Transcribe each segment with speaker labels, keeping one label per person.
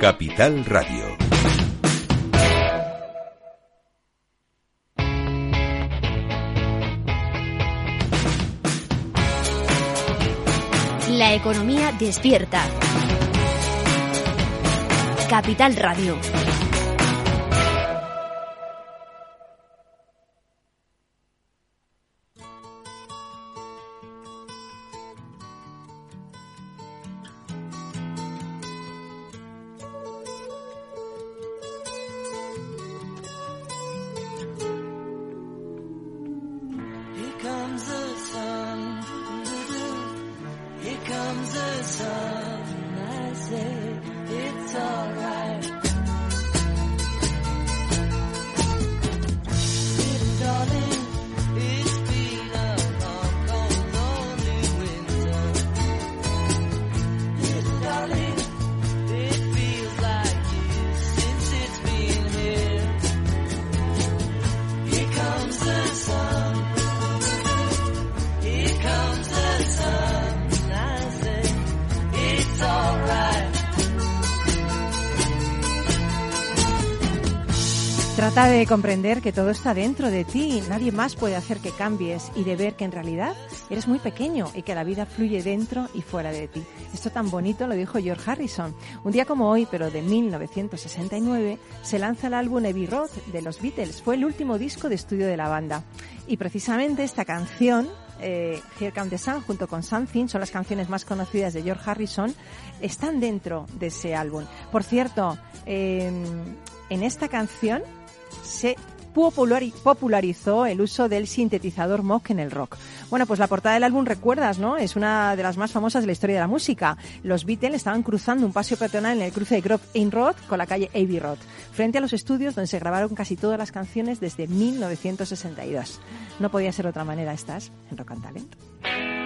Speaker 1: Capital Radio.
Speaker 2: La economía despierta. Capital Radio.
Speaker 3: De comprender que todo está dentro de ti, nadie más puede hacer que cambies y de ver que en realidad eres muy pequeño y que la vida fluye dentro y fuera de ti. Esto tan bonito lo dijo George Harrison. Un día como hoy, pero de 1969, se lanza el álbum Abbey Road de los Beatles. Fue el último disco de estudio de la banda. Y precisamente esta canción eh, Here Comes the Sun junto con Something son las canciones más conocidas de George Harrison, están dentro de ese álbum. Por cierto, eh, en esta canción se populari- popularizó el uso del sintetizador Moog en el rock. Bueno, pues la portada del álbum, recuerdas, ¿no? Es una de las más famosas de la historia de la música. Los Beatles estaban cruzando un paseo peatonal en el cruce de Grove Inn Road con la calle Abbey Road, frente a los estudios donde se grabaron casi todas las canciones desde 1962. No podía ser otra manera, estás en Rock and Talent.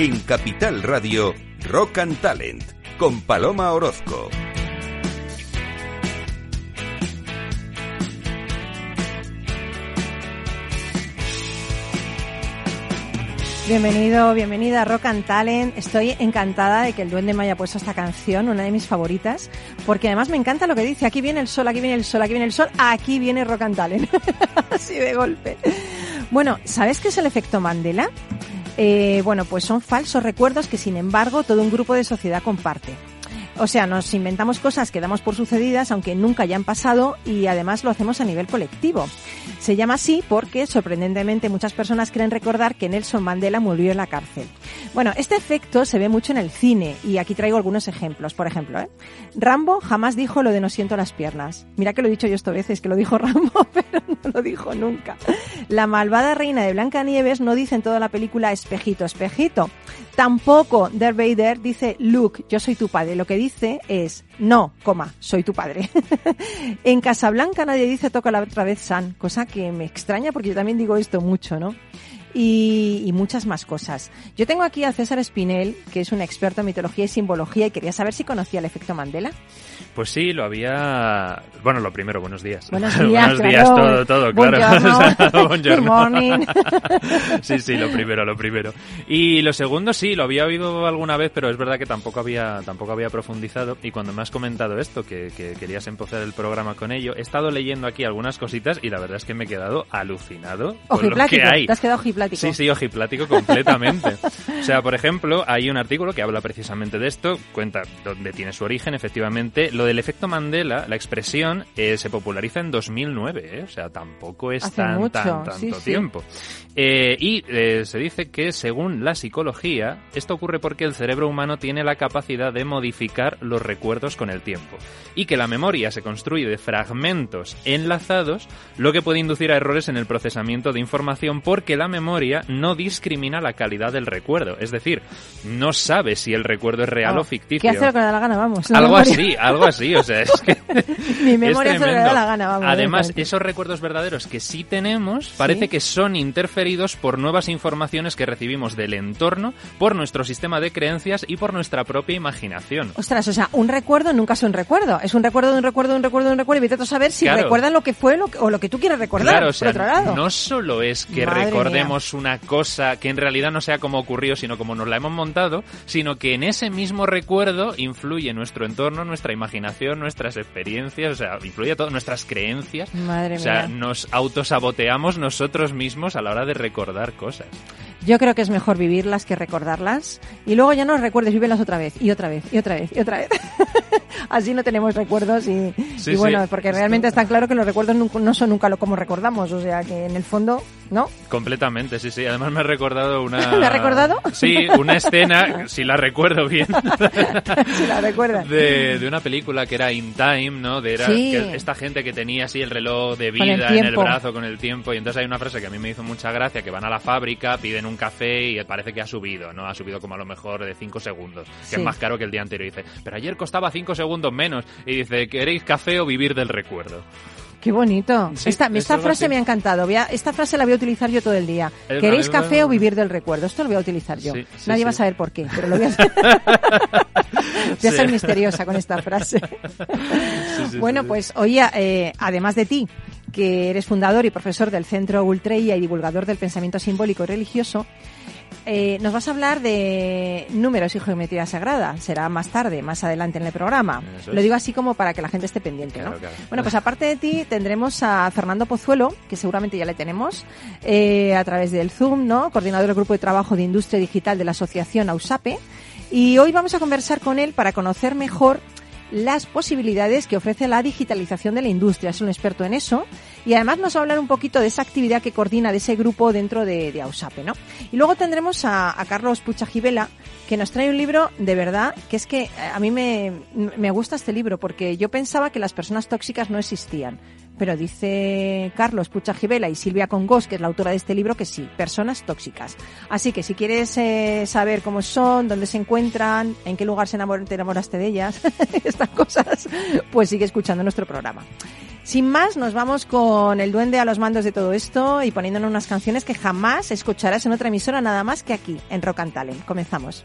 Speaker 1: En Capital Radio, Rock and Talent, con Paloma Orozco.
Speaker 3: Bienvenido, bienvenida a Rock and Talent. Estoy encantada de que el Duende me haya puesto esta canción, una de mis favoritas, porque además me encanta lo que dice. Aquí viene el sol, aquí viene el sol, aquí viene el sol, aquí viene Rock and Talent. Así de golpe. Bueno, ¿sabes qué es el efecto Mandela? Eh, bueno, pues son falsos recuerdos que sin embargo todo un grupo de sociedad comparte. O sea, nos inventamos cosas que damos por sucedidas aunque nunca hayan pasado y además lo hacemos a nivel colectivo. Se llama así porque sorprendentemente muchas personas creen recordar que Nelson Mandela murió en la cárcel. Bueno, este efecto se ve mucho en el cine y aquí traigo algunos ejemplos. Por ejemplo, ¿eh? Rambo jamás dijo lo de no siento las piernas. Mira que lo he dicho yo esto veces, que lo dijo Rambo, pero no lo dijo nunca. La malvada reina de Blancanieves no dice en toda la película espejito, espejito. Tampoco Darth Vader dice Luke, yo soy tu padre. Lo que dice es no, coma, soy tu padre. en Casablanca nadie dice toca la otra vez San, cosa que me extraña porque yo también digo esto mucho, ¿no? Y, y, muchas más cosas. Yo tengo aquí a César Espinel, que es un experto en mitología y simbología, y quería saber si conocía el efecto Mandela.
Speaker 4: Pues sí, lo había. Bueno, lo primero, buenos días.
Speaker 3: Buenos días,
Speaker 4: buenos días,
Speaker 3: claro.
Speaker 4: todo, todo,
Speaker 3: Buongiorno.
Speaker 4: claro.
Speaker 3: Good morning.
Speaker 4: sí, sí, lo primero, lo primero. Y lo segundo, sí, lo había oído alguna vez, pero es verdad que tampoco había, tampoco había profundizado. Y cuando me has comentado esto, que, que querías empezar el programa con ello, he estado leyendo aquí algunas cositas y la verdad es que me he quedado alucinado con lo que hay.
Speaker 3: te has quedado ojiplático.
Speaker 4: Sí, sí, ojiplático completamente. o sea, por ejemplo, hay un artículo que habla precisamente de esto, cuenta dónde tiene su origen, efectivamente. Lo del efecto Mandela, la expresión, eh, se populariza en 2009, ¿eh? o sea, tampoco es tan,
Speaker 3: mucho,
Speaker 4: tan, tanto
Speaker 3: sí, sí.
Speaker 4: tiempo. Eh, y eh, se dice que, según la psicología, esto ocurre porque el cerebro humano tiene la capacidad de modificar los recuerdos con el tiempo y que la memoria se construye de fragmentos enlazados, lo que puede inducir a errores en el procesamiento de información porque la memoria memoria no discrimina la calidad del recuerdo. Es decir, no sabe si el recuerdo es real
Speaker 3: Oh,
Speaker 4: o ficticio.
Speaker 3: ¿Qué hace lo que le da la gana? Vamos. la
Speaker 4: Algo
Speaker 3: memoria.
Speaker 4: así, algo así, o sea, es que
Speaker 3: Mi
Speaker 4: es
Speaker 3: memoria hace lo que le da la gana, vamos.
Speaker 4: Además, esos recuerdos verdaderos que sí tenemos, parece
Speaker 3: Sí.
Speaker 4: que son interferidos por nuevas informaciones que recibimos del entorno, por nuestro sistema de creencias y por nuestra propia imaginación.
Speaker 3: Ostras, o sea, un recuerdo nunca es un recuerdo. Es un recuerdo de un recuerdo de un recuerdo de un recuerdo y vete a saber si
Speaker 4: Claro.
Speaker 3: recuerdan lo que fue lo que- o lo que tú quieres recordar.
Speaker 4: Claro, o sea,
Speaker 3: por otro lado.
Speaker 4: no solo es que
Speaker 3: Madre
Speaker 4: recordemos una cosa que en realidad no sea como ocurrió, sino como nos la hemos montado, sino que en ese mismo recuerdo influye nuestro entorno, nuestra imaginación, nuestras experiencias, o sea, influye todo, nuestras creencias.
Speaker 3: Madre
Speaker 4: o sea,
Speaker 3: mía.
Speaker 4: nos autosaboteamos nosotros mismos a la hora de recordar cosas.
Speaker 3: Yo creo que es mejor vivirlas que recordarlas. Y luego ya no las recuerdes, vívelas otra vez, y otra vez, y otra vez, y otra vez. Así no tenemos recuerdos y,
Speaker 4: Sí,
Speaker 3: y bueno,
Speaker 4: sí.
Speaker 3: porque realmente está claro que los recuerdos no son nunca lo como recordamos. O sea que en el fondo, ¿no?
Speaker 4: Completamente, sí, sí. Además me ha recordado una...
Speaker 3: ¿Me ha recordado?
Speaker 4: Sí, una escena, si la recuerdo bien,
Speaker 3: si la recuerdas.
Speaker 4: de, de una película que era In Time, ¿no? De era
Speaker 3: Sí.
Speaker 4: que esta gente que tenía así el reloj de
Speaker 3: Con el
Speaker 4: vida en el brazo con el tiempo. Y entonces hay una frase que a mí me hizo mucha gracia, que van a la fábrica, piden un café y parece que ha subido, ¿no? Ha subido como a lo mejor de 5 segundos, que
Speaker 3: Sí.
Speaker 4: es más caro que el día anterior. Y dice, pero ayer costaba 5 segundos menos. Y dice, ¿queréis café o vivir del recuerdo?
Speaker 3: Qué bonito.
Speaker 4: Sí,
Speaker 3: esta
Speaker 4: es
Speaker 3: esta frase
Speaker 4: así.
Speaker 3: me ha encantado. Voy a- esta frase la voy a utilizar yo todo el día. ¿Queréis café o vivir del recuerdo? Esto lo voy a utilizar yo.
Speaker 4: Sí, sí,
Speaker 3: Nadie
Speaker 4: sí.
Speaker 3: va a saber por qué, pero lo voy a hacer. voy a ser misteriosa con esta frase.
Speaker 4: sí,
Speaker 3: bueno,
Speaker 4: sí.
Speaker 3: pues hoy, eh, además de ti, que eres fundador y profesor del Centro Ultreia y divulgador del pensamiento simbólico y religioso, eh, nos vas a hablar de números y geometría sagrada. Será más tarde, más adelante en el programa.
Speaker 4: Es.
Speaker 3: Lo digo así como para que la gente esté pendiente, ¿no?
Speaker 4: Claro, claro.
Speaker 3: Bueno, pues aparte de ti tendremos a Fernando Pozuelo, que seguramente ya le tenemos, eh, a través del Zoom, ¿no? Coordinador del Grupo de Trabajo de Industria Digital de la Asociación AUSAPE. Y hoy vamos a conversar con él para conocer mejor las posibilidades que ofrece la digitalización de la industria. Es un experto en eso. Y además nos va a hablar un poquito de esa actividad que coordina de ese grupo dentro de, de AUSAPE, ¿no? Y luego tendremos a, a Carlos Puchajivela, que nos trae un libro de verdad, que es que eh, a mí me, me gusta este libro, porque yo pensaba que las personas tóxicas no existían. Pero dice Carlos Puchajivela y Silvia Congos, que es la autora de este libro, que sí, personas tóxicas. Así que si quieres eh, saber cómo son, dónde se encuentran, en qué lugar se enamor- te enamoraste de ellas, estas cosas, pues sigue escuchando nuestro programa. Sin más, nos vamos con el duende a los mandos de todo esto y poniéndonos unas canciones que jamás escucharás en otra emisora nada más que aquí, en Rock and Talent. Comenzamos.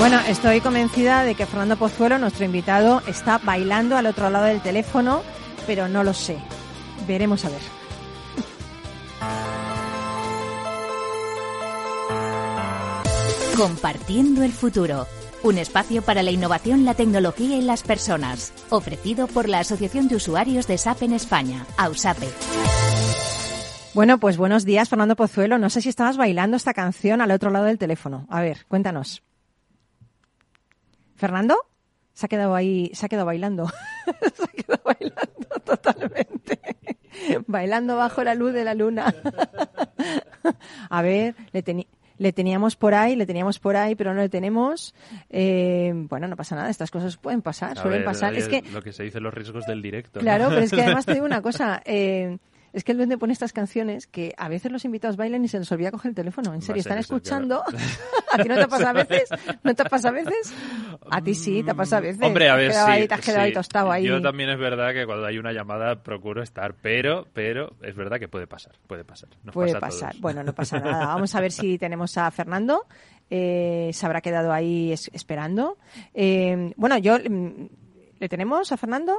Speaker 3: Bueno, estoy convencida de que Fernando Pozuelo, nuestro invitado, está bailando al otro lado del teléfono, pero no lo sé. Veremos a ver.
Speaker 2: Compartiendo el futuro. Un espacio para la innovación, la tecnología y las personas. Ofrecido por la Asociación de Usuarios de SAP en España, AUSAPE.
Speaker 3: Bueno, pues buenos días, Fernando Pozuelo. No sé si estabas bailando esta canción al otro lado del teléfono. A ver, cuéntanos. ¿Fernando? Se ha quedado ahí, se ha quedado bailando. se ha quedado bailando totalmente. bailando bajo la luz de la luna. A ver, le, teni- le teníamos por ahí, le teníamos por ahí, pero no le tenemos. Eh, bueno, no pasa nada, estas cosas pueden pasar,
Speaker 4: A
Speaker 3: suelen
Speaker 4: ver,
Speaker 3: pasar. Es que
Speaker 4: Lo que se dice los riesgos del directo. ¿no?
Speaker 3: Claro, pero es que además te digo una cosa. eh, Es que el duende pone estas canciones que a veces los invitados bailan y se les olvida coger el teléfono. En serio, están escuchando. ¿A ti no te pasa a veces? ¿No te pasa a veces? A ti sí, te pasa a veces.
Speaker 4: Hombre, a
Speaker 3: Te has
Speaker 4: ver,
Speaker 3: quedado
Speaker 4: sí,
Speaker 3: ahí, te has quedado ahí
Speaker 4: sí.
Speaker 3: tostado ahí.
Speaker 4: Yo también es verdad que cuando hay una llamada procuro estar, pero, pero es verdad que puede pasar, puede pasar. Nos
Speaker 3: Puede
Speaker 4: pasa
Speaker 3: pasar. Bueno, no pasa nada. Vamos a ver si tenemos a Fernando. Eh, se habrá quedado ahí es- esperando. Eh, bueno, yo. mm, ¿Le tenemos a Fernando?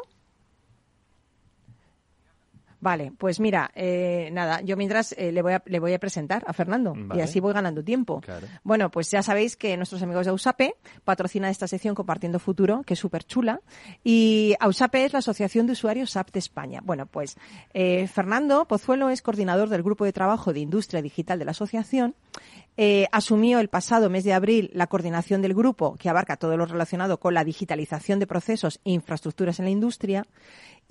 Speaker 3: Vale, pues mira, eh, nada, yo mientras eh, le, voy a, le voy a presentar a Fernando y así voy ganando tiempo.
Speaker 4: Claro.
Speaker 3: Bueno, pues ya sabéis que nuestros amigos de Ausape patrocinan esta sección Compartiendo Futuro, que es súper chula. Y Ausape es la Asociación de Usuarios SAP de España. Bueno, pues eh, Fernando Pozuelo es coordinador del Grupo de Trabajo de Industria Digital de la asociación. Eh, asumió el pasado mes de abril la coordinación del grupo, que abarca todo lo relacionado con la digitalización de procesos e infraestructuras en la industria.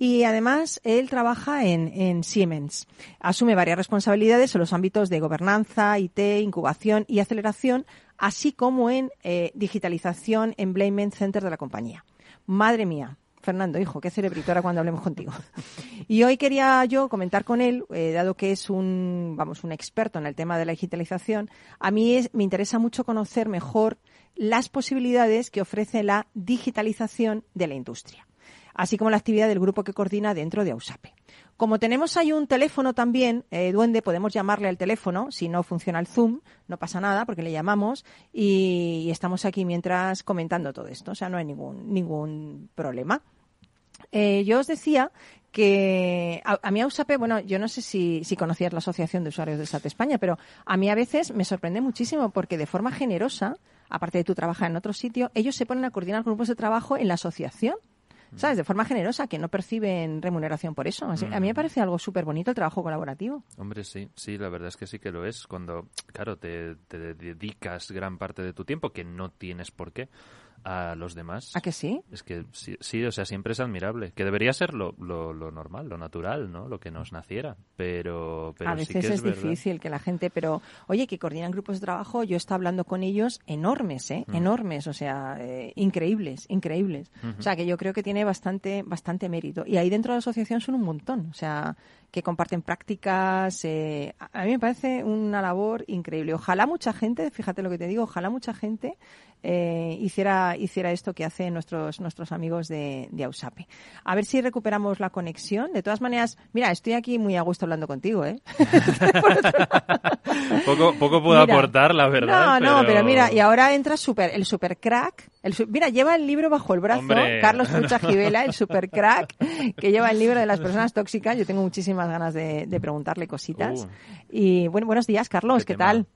Speaker 3: Y además, él trabaja en, en Siemens. Asume varias responsabilidades en los ámbitos de gobernanza, IT, incubación y aceleración, así como en eh, digitalización, employment center de la compañía. Madre mía. Fernando, hijo, qué cerebrito cuando hablemos contigo. Y hoy quería yo comentar con él, eh, dado que es un, vamos, un experto en el tema de la digitalización, a mí es- me interesa mucho conocer mejor las posibilidades que ofrece la digitalización de la industria así como la actividad del grupo que coordina dentro de AUSAPE. Como tenemos ahí un teléfono también, eh, Duende, podemos llamarle al teléfono, si no funciona el Zoom, no pasa nada porque le llamamos y, estamos aquí mientras comentando todo esto, o sea, no hay ningún, ningún problema. Eh, yo os decía que a, mí AUSAPE, bueno, yo no sé si, conocías la Asociación de Usuarios de SAT España, pero a mí a veces me sorprende muchísimo porque de forma generosa, aparte de tú trabajar en otro sitio, ellos se ponen a coordinar grupos de trabajo en la asociación. ¿Sabes? De forma generosa, que no perciben remuneración por eso. Así- A mí me parece algo súper bonito el trabajo colaborativo.
Speaker 4: Hombre, sí, sí, la verdad es que sí que lo es. Cuando, claro, te, te dedicas gran parte de tu tiempo, que no tienes por qué, a los demás.
Speaker 3: ¿A que sí?
Speaker 4: Es que sí, sí, o sea, siempre es admirable. Que debería ser lo, lo, lo normal, lo natural, ¿no? Lo que nos naciera. Pero, pero
Speaker 3: a
Speaker 4: sí
Speaker 3: veces
Speaker 4: que es,
Speaker 3: difícil que la gente, pero oye, que coordinan grupos de trabajo, yo estaba hablando con ellos enormes, ¿eh?
Speaker 4: Mm.
Speaker 3: Enormes, o sea, eh, increíbles, increíbles. O sea, que yo creo que tiene bastante, bastante mérito. Y ahí dentro de la asociación son un montón, o sea, que comparten prácticas. eh, a mí me parece una labor increíble. Ojalá mucha gente, fíjate lo que te digo, ojalá mucha gente eh, hiciera, hiciera esto que hacen nuestros, nuestros amigos de, de Ausape. A ver si recuperamos la conexión. De todas maneras, mira, estoy aquí muy a gusto hablando contigo, ¿eh?
Speaker 4: Poco, poco puedo
Speaker 3: Mira.
Speaker 4: aportar, la verdad.
Speaker 3: No, no, pero mira, y ahora entra super, el super crack. El mira, lleva el libro bajo el brazo,
Speaker 4: Hombre.
Speaker 3: Carlos Pucha Givela, el super crack, que lleva el libro de las personas tóxicas. Yo tengo muchísimas ganas de, de preguntarle cositas.
Speaker 4: Uh.
Speaker 3: Y bueno, buenos días, Carlos,
Speaker 4: Qué
Speaker 3: ¿qué,
Speaker 4: tema.
Speaker 3: tal?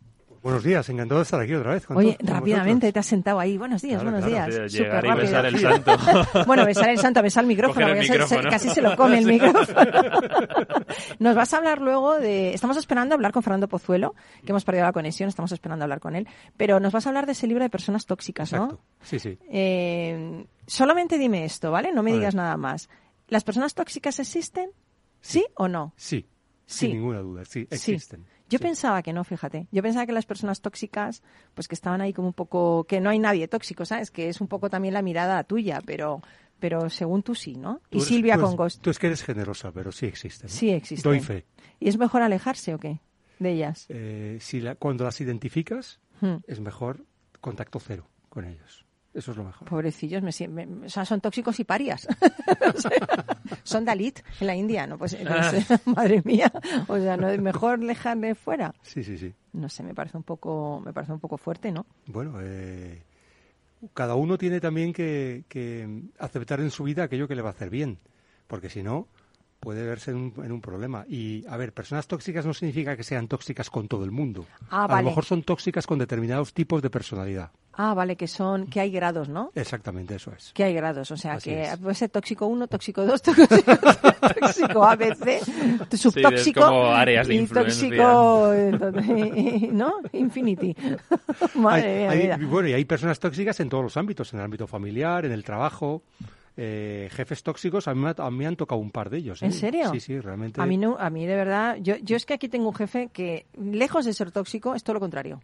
Speaker 5: Buenos días, encantado de estar aquí otra vez. con
Speaker 3: Oye, rápidamente
Speaker 5: vosotros.
Speaker 3: te has sentado ahí. Buenos días,
Speaker 5: Claro,
Speaker 3: buenos
Speaker 5: claro.
Speaker 3: días.
Speaker 4: Sí,
Speaker 3: Súper
Speaker 4: llegar y
Speaker 3: rápido.
Speaker 4: besar el santo.
Speaker 3: Bueno, besar el santo, besar el micrófono,
Speaker 4: el
Speaker 3: porque se- se-
Speaker 4: micrófono.
Speaker 3: casi se lo come el micrófono. Nos vas a hablar luego de... Estamos esperando hablar con Fernando Pozuelo, que hemos perdido la conexión, estamos esperando hablar con él, pero nos vas a hablar de ese libro de personas tóxicas, ¿no?
Speaker 5: Exacto. Sí, sí.
Speaker 3: Eh, solamente dime esto, ¿vale? No me
Speaker 5: A
Speaker 3: digas
Speaker 5: ver.
Speaker 3: nada más. ¿Las personas tóxicas existen? ¿Sí o no?
Speaker 5: Sí.
Speaker 3: Sí.
Speaker 5: Sin ninguna duda. Sí,
Speaker 3: Sí.
Speaker 5: existen.
Speaker 3: Yo
Speaker 5: Sí.
Speaker 3: pensaba que no, fíjate. Yo pensaba que las personas tóxicas, pues que estaban ahí como un poco, que no hay nadie tóxico, ¿sabes? Que es un poco también la mirada tuya, pero, pero según tú sí, ¿no?
Speaker 5: Tú
Speaker 3: Y
Speaker 5: eres-
Speaker 3: Silvia
Speaker 5: eres-
Speaker 3: Congos,
Speaker 5: Tú es que eres generosa, pero sí existen. ¿no?
Speaker 3: sí existen.
Speaker 5: Doy fe.
Speaker 3: ¿Y es mejor alejarse o qué? De ellas.
Speaker 5: Eh, si la- cuando las identificas,
Speaker 3: Hmm.
Speaker 5: es mejor contacto cero con ellos. Eso es lo mejor.
Speaker 3: Pobrecillos, me, sien- me- o sea, son tóxicos y parias. O sea, son Dalit en la India, ¿no? Pues, no sé, madre mía. O sea, no es mejor dejarle fuera.
Speaker 5: Sí, sí, sí.
Speaker 3: No sé, me parece un poco, me parece un poco fuerte, ¿no?
Speaker 5: Bueno, eh, cada uno tiene también que, que aceptar en su vida aquello que le va a hacer bien, porque si no, puede verse en un, en un problema. Y, a ver, personas tóxicas no significa que sean tóxicas con todo el mundo.
Speaker 3: Ah,
Speaker 5: a
Speaker 3: vale.
Speaker 5: lo mejor son tóxicas con determinados tipos de personalidad.
Speaker 3: Ah, vale, que son, que hay grados, ¿no?
Speaker 5: Exactamente, eso es.
Speaker 3: Que hay grados, o sea,
Speaker 5: Así
Speaker 3: que
Speaker 5: es.
Speaker 3: puede ser tóxico 1, tóxico 2, tóxico, tóxico ABC, subtóxico
Speaker 4: como áreas de
Speaker 3: y tóxico, ¿no? Infinity. Madre
Speaker 5: Hay-
Speaker 3: mía,
Speaker 5: hay- bueno, y hay personas tóxicas en todos los ámbitos, en el ámbito familiar, en el trabajo. eh, jefes tóxicos, a mí, me ha- a mí han tocado un par de ellos. ¿eh?
Speaker 3: ¿En serio?
Speaker 5: Sí, sí, realmente.
Speaker 3: A mí, no, a mí de verdad, yo, yo es que aquí tengo un jefe que, lejos de ser tóxico, es todo lo contrario.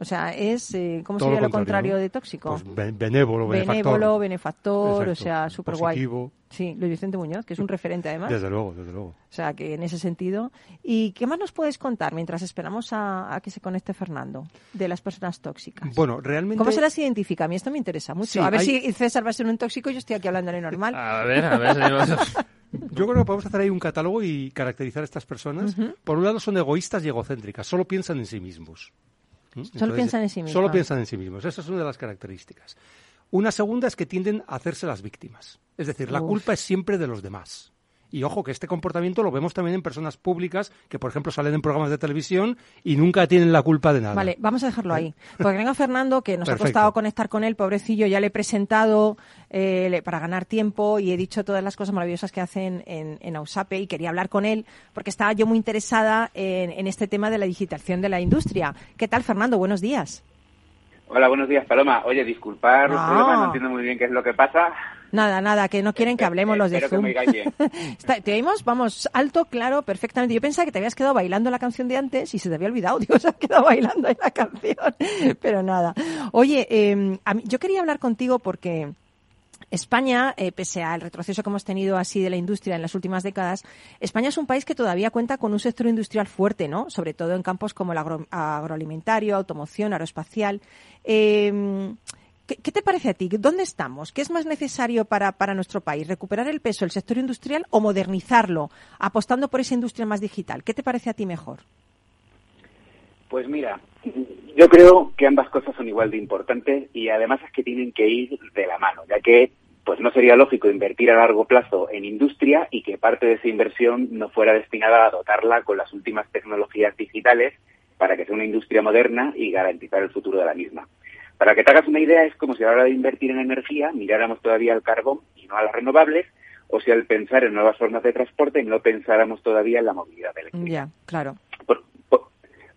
Speaker 3: O sea, es, eh, ¿cómo
Speaker 5: Todo
Speaker 3: sería
Speaker 5: lo
Speaker 3: contrario
Speaker 5: contrario, ¿no?
Speaker 3: de tóxico?
Speaker 5: Pues be- benévolo, benefactor.
Speaker 3: Benévolo, benefactor, o sea, súper guay. Sí, Luis Vicente Muñoz, que es un referente además.
Speaker 5: Desde luego, desde luego.
Speaker 3: O sea, que en ese sentido. ¿Y qué más nos puedes contar mientras esperamos a, a que se conecte Fernando de las personas tóxicas?
Speaker 5: Bueno, realmente...
Speaker 3: ¿Cómo se las identifica? A mí esto me interesa mucho.
Speaker 5: Sí,
Speaker 3: a ver
Speaker 5: hay-
Speaker 3: si César va a ser un tóxico y yo estoy aquí hablando de normal.
Speaker 4: A ver, a ver. señor.
Speaker 5: Yo creo que podemos hacer ahí un catálogo y caracterizar a estas personas. Por un lado son egoístas y egocéntricas, solo piensan en sí mismos. ¿Mm?
Speaker 3: piensan en sí mismos.
Speaker 5: Solo piensan en sí mismos. Esa es una de las características. Una segunda es que tienden a hacerse las víctimas. Es decir, la
Speaker 3: Uf.
Speaker 5: culpa es siempre de los demás. Y ojo, que este comportamiento lo vemos también en personas públicas que, por ejemplo, salen en programas de televisión y nunca tienen la culpa de nada.
Speaker 3: Vale, vamos a dejarlo ahí. Porque venga Fernando, que nos ha costado conectar con él, pobrecillo, ya le he presentado eh, le- para ganar tiempo y he dicho todas las cosas maravillosas que hacen en, en Ausape y quería hablar con él porque estaba yo muy interesada en, en este tema de la digitalización de la industria. ¿Qué tal, Fernando? Buenos días.
Speaker 6: Hola, buenos días, Paloma. Oye, disculpar los
Speaker 3: No.
Speaker 6: no entiendo muy bien qué es lo que pasa.
Speaker 3: Nada, nada, que no quieren que hablemos los de Zoom. Está- te oímos, vamos, alto, claro, perfectamente. Yo pensaba que te habías quedado bailando la canción de antes y se te había olvidado. Digo, se ha quedado bailando ahí la canción. Pero nada. Oye, eh, a mí- yo quería hablar contigo porque España, eh, pese al retroceso que hemos tenido así de la industria en las últimas décadas, España es un país que todavía cuenta con un sector industrial fuerte, ¿no? Sobre todo en campos como el agro- agroalimentario, automoción, aeroespacial. Eh, ¿Qué, te parece a ti? ¿Dónde estamos? ¿Qué es más necesario para, para nuestro país? ¿Recuperar el peso del sector industrial o modernizarlo, apostando por esa industria más digital? ¿Qué te parece a ti mejor?
Speaker 6: Pues mira, yo creo que ambas cosas son igual de importantes y además es que tienen que ir de la mano, ya que pues no sería lógico invertir a largo plazo en industria y que parte de esa inversión no fuera destinada a dotarla con las últimas tecnologías digitales para que sea una industria moderna y garantizar el futuro de la misma. Para que te hagas una idea, es como si a la hora de invertir en energía miráramos todavía al carbón y no a las renovables, o si al pensar en nuevas formas de transporte no pensáramos todavía en la movilidad eléctrica.
Speaker 3: Ya, claro.
Speaker 6: Por, por-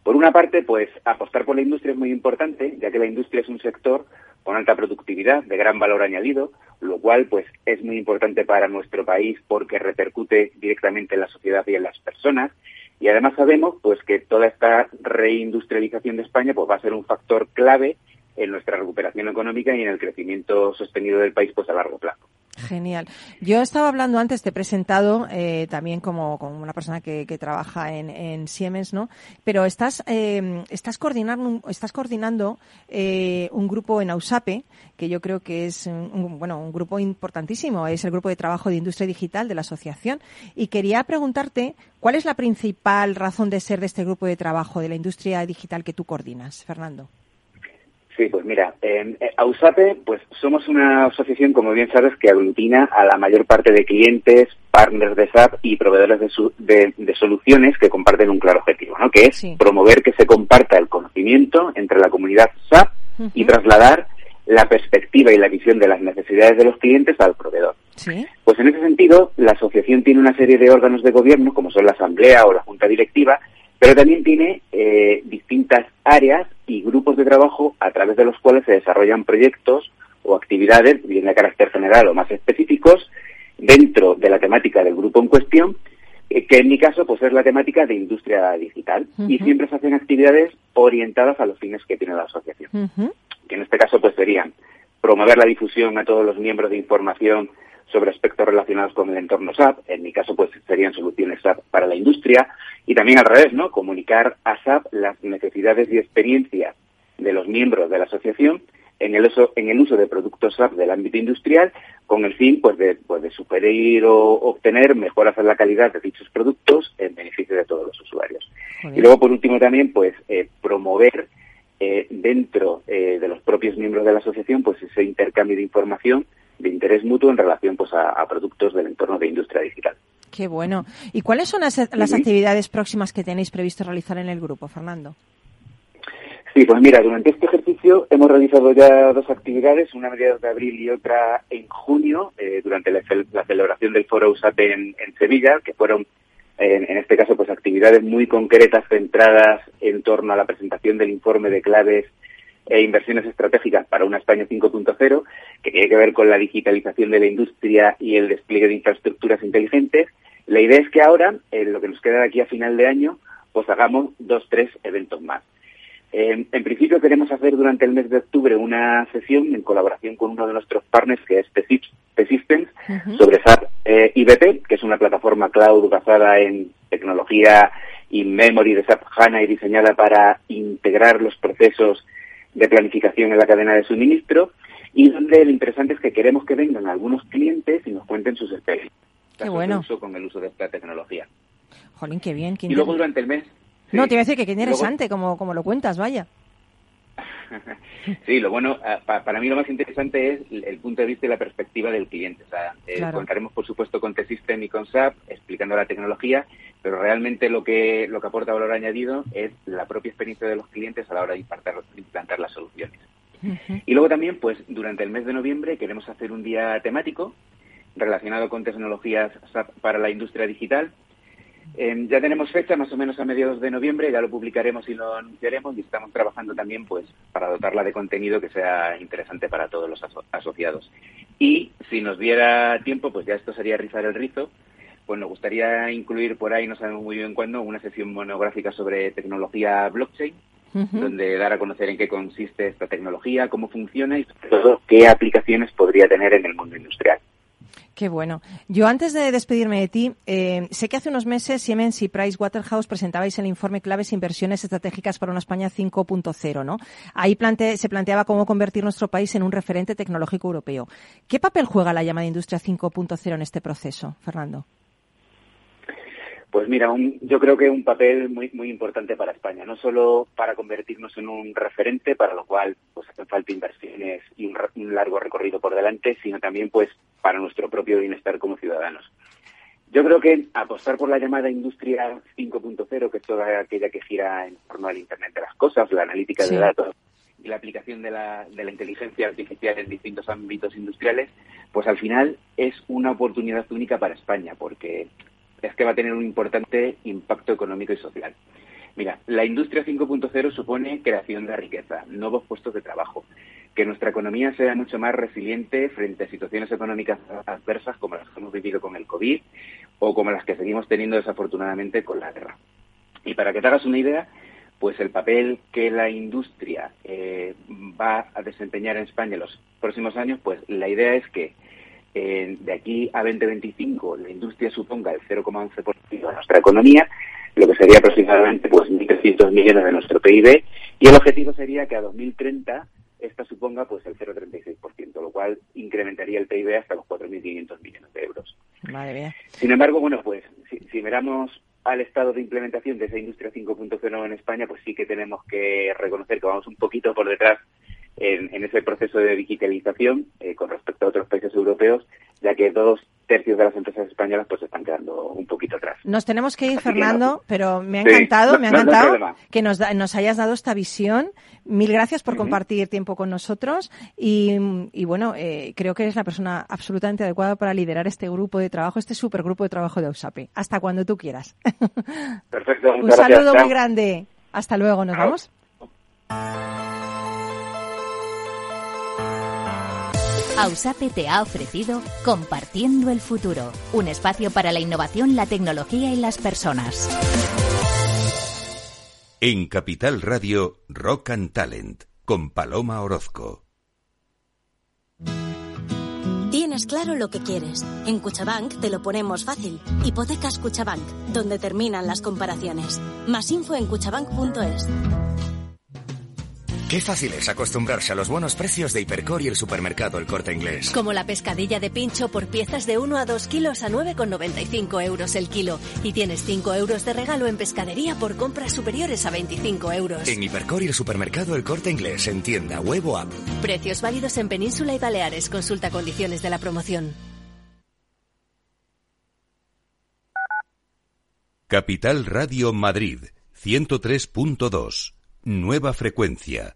Speaker 6: por una parte, pues apostar por la industria es muy importante, ya que la industria es un sector con alta productividad, de gran valor añadido, lo cual pues es muy importante para nuestro país porque repercute directamente en la sociedad y en las personas. Y además sabemos pues que toda esta reindustrialización de España pues va a ser un factor clave en nuestra recuperación económica y en el crecimiento sostenido del país pues a largo plazo.
Speaker 3: Genial. Yo estaba hablando antes, te he presentado eh, también como, como una persona que, trabaja en, en Siemens, ¿no? Pero estás, eh, estás coordinando, estás coordinando eh, un grupo en Ausape, que yo creo que es un- bueno, un grupo importantísimo, es el grupo de trabajo de industria digital de la asociación. Y quería preguntarte, ¿cuál es la principal razón de ser de este grupo de trabajo de la industria digital que tú coordinas, Fernando?
Speaker 6: Sí, pues mira, en eh, Ausape, pues somos una asociación, como bien sabes, que aglutina a la mayor parte de clientes, partners de SAP y proveedores de, su- de- de soluciones que comparten un claro objetivo, ¿no? Que es
Speaker 3: Sí.
Speaker 6: promover que se comparta el conocimiento entre la comunidad SAP y trasladar la perspectiva y la visión de las necesidades de los clientes al proveedor.
Speaker 3: Sí.
Speaker 6: Pues en ese sentido, la asociación tiene una serie de órganos de gobierno, como son la Asamblea o la Junta Directiva, pero también tiene eh, distintas áreas y grupos de trabajo a través de los cuales se desarrollan proyectos o actividades, bien de carácter general o más específicos, dentro de la temática del grupo en cuestión, eh, que en mi caso pues es la temática de industria digital. Y siempre se hacen actividades orientadas a los fines que tiene la asociación que en este caso pues serían promover la difusión a todos los miembros de información sobre aspectos relacionados con el entorno SAP, en mi caso pues serían soluciones SAP para la industria, y también al revés, ¿no? Comunicar a SAP las necesidades y experiencias de los miembros de la asociación en el uso, en el uso de productos SAP del ámbito industrial, con el fin pues de, pues de sugerir o obtener mejoras en la calidad de dichos productos en beneficio de todos los usuarios. Y luego, por último, también, pues, eh, promover eh, dentro eh, de los propios miembros de la asociación, pues, ese intercambio de información de interés mutuo en relación, pues, a, a productos del entorno de industria digital.
Speaker 3: Qué bueno. ¿Y cuáles son las, las actividades próximas que tenéis previsto realizar en el grupo, Fernando?
Speaker 6: Sí, pues mira, durante este ejercicio hemos realizado ya dos actividades, una a mediados de abril y otra en junio, eh, durante la, cel- la celebración del Foro USAPE en, en Sevilla, que fueron, en, en este caso, pues actividades muy concretas centradas en torno a la presentación del informe de claves e inversiones estratégicas para una España 5.0, que tiene que ver con la digitalización de la industria y el despliegue de infraestructuras inteligentes. La idea es que ahora, en lo que nos queda de aquí a final de año, pues hagamos dos, tres eventos más. Eh, en principio queremos hacer durante el mes de octubre una sesión en colaboración con uno de nuestros partners que es T-Systems sobre SAP eh, IBP, que es una plataforma cloud basada en tecnología in-memory de SAP HANA y diseñada para integrar los procesos de planificación en la cadena de suministro y donde lo interesante es que queremos que vengan algunos clientes y nos cuenten sus experiencias
Speaker 3: Qué bueno.
Speaker 6: uso con el uso de esta tecnología.
Speaker 3: Jolín, qué bien. qué
Speaker 6: Y luego durante el mes...
Speaker 3: No, te iba a decir que qué
Speaker 6: luego-
Speaker 3: interesante, como, como lo cuentas, vaya.
Speaker 6: Sí, lo bueno, ah, pa- para mí lo más interesante es el punto de vista y la perspectiva del cliente. O sea, eh,
Speaker 3: Claro.
Speaker 6: contaremos, por supuesto, con T-System y con SAP, explicando la tecnología, pero realmente lo que, lo que aporta valor añadido es la propia experiencia de los clientes a la hora de implantar, implantar las soluciones. Y luego también, pues, durante el mes de noviembre queremos hacer un día temático relacionado con tecnologías SAP para la industria digital. Eh, ya tenemos fecha, más o menos a mediados de noviembre, ya lo publicaremos y lo anunciaremos y estamos trabajando también pues para dotarla de contenido que sea interesante para todos los aso- asociados. Y si nos diera tiempo, pues ya esto sería rizar el rizo, pues nos gustaría incluir por ahí, no sabemos muy bien cuándo, una sesión monográfica sobre tecnología blockchain, donde dar a conocer en qué consiste esta tecnología, cómo funciona y sobre todo qué aplicaciones podría tener en el mundo industrial.
Speaker 3: Qué bueno. Yo antes de despedirme de ti, eh, sé que hace unos meses Siemens y Price Waterhouse presentabais el informe Claves Inversiones Estratégicas para una España 5.0, ¿no? Ahí plante- se planteaba cómo convertir nuestro país en un referente tecnológico europeo. ¿Qué papel juega la llamada Industria 5.0 en este proceso, Fernando?
Speaker 6: Pues mira, un- yo creo que un papel muy muy importante para España, no solo para convertirnos en un referente, para lo cual pues hacen falta inversiones y un largo recorrido por delante, sino también pues para nuestro propio bienestar como ciudadanos. Yo creo que apostar por la llamada industria 5.0, que es toda aquella que gira en torno al Internet de las cosas, la analítica
Speaker 3: Sí.
Speaker 6: de datos y la aplicación de la, de la inteligencia artificial en distintos ámbitos industriales, pues al final es una oportunidad única para España, porque es que va a tener un importante impacto económico y social. Mira, la industria 5.0 supone creación de riqueza, nuevos puestos de trabajo, que nuestra economía sea mucho más resiliente frente a situaciones económicas adversas como las que hemos vivido con el COVID o como las que seguimos teniendo desafortunadamente con la guerra. Y para que te hagas una idea, pues el papel que la industria eh, va a desempeñar en España en los próximos años, pues la idea es que eh, de aquí a 2025 la industria suponga el 0,11% de nuestra economía, lo que sería aproximadamente pues 1.300 millones de nuestro PIB, y el objetivo sería que a 2030 esta suponga pues el 0,36%, lo cual incrementaría el PIB hasta los 4.500 millones de euros.
Speaker 3: Madre mía.
Speaker 6: Sin embargo, bueno, pues si, si miramos al estado de implementación de esa industria 5.0 en España, pues sí que tenemos que reconocer que vamos un poquito por detrás en, en ese proceso de digitalización eh, con respecto a otros países europeos, ya que dos tercios de las empresas españolas pues están quedando un poquito atrás.
Speaker 3: Nos tenemos que ir,
Speaker 6: Así que
Speaker 3: Fernando,
Speaker 6: no.
Speaker 3: pero me ha
Speaker 6: Sí,
Speaker 3: encantado,
Speaker 6: no-
Speaker 3: me ha
Speaker 6: no- no
Speaker 3: encantado
Speaker 6: problema.
Speaker 3: que nos, da- nos hayas dado esta visión. Mil gracias por
Speaker 6: Ujú.
Speaker 3: compartir tiempo con nosotros y, y bueno, eh, creo que eres la persona absolutamente adecuada para liderar este grupo de trabajo, este supergrupo de trabajo de USAPE. Hasta cuando tú quieras.
Speaker 6: Perfecto,
Speaker 3: Un
Speaker 6: gracias.
Speaker 3: saludo
Speaker 6: Chao.
Speaker 3: muy grande. Hasta luego, ¿nos
Speaker 6: Chao.
Speaker 3: vamos?
Speaker 2: Ausape te ha ofrecido Compartiendo el Futuro, un espacio para la innovación, la tecnología y las personas.
Speaker 1: En Capital Radio, Rock and Talent, con Paloma Orozco.
Speaker 7: Tienes claro lo que quieres. En Cuchabank te lo ponemos fácil. Hipotecas Cuchabank, donde terminan las comparaciones. Más info en cuchabank.es.
Speaker 8: Qué fácil es acostumbrarse a los buenos precios de Hipercor y el supermercado El Corte Inglés.
Speaker 7: Como la pescadilla de pincho por piezas de 1 a 2 kilos a 9,95 euros el kilo. Y tienes 5 euros de regalo en pescadería por compras superiores a 25 euros.
Speaker 8: En Hipercor y el supermercado El Corte Inglés, en tienda, web o app.
Speaker 7: Precios válidos en Península y Baleares. Consulta condiciones de la promoción.
Speaker 1: Capital Radio Madrid, 103.2. Nueva frecuencia,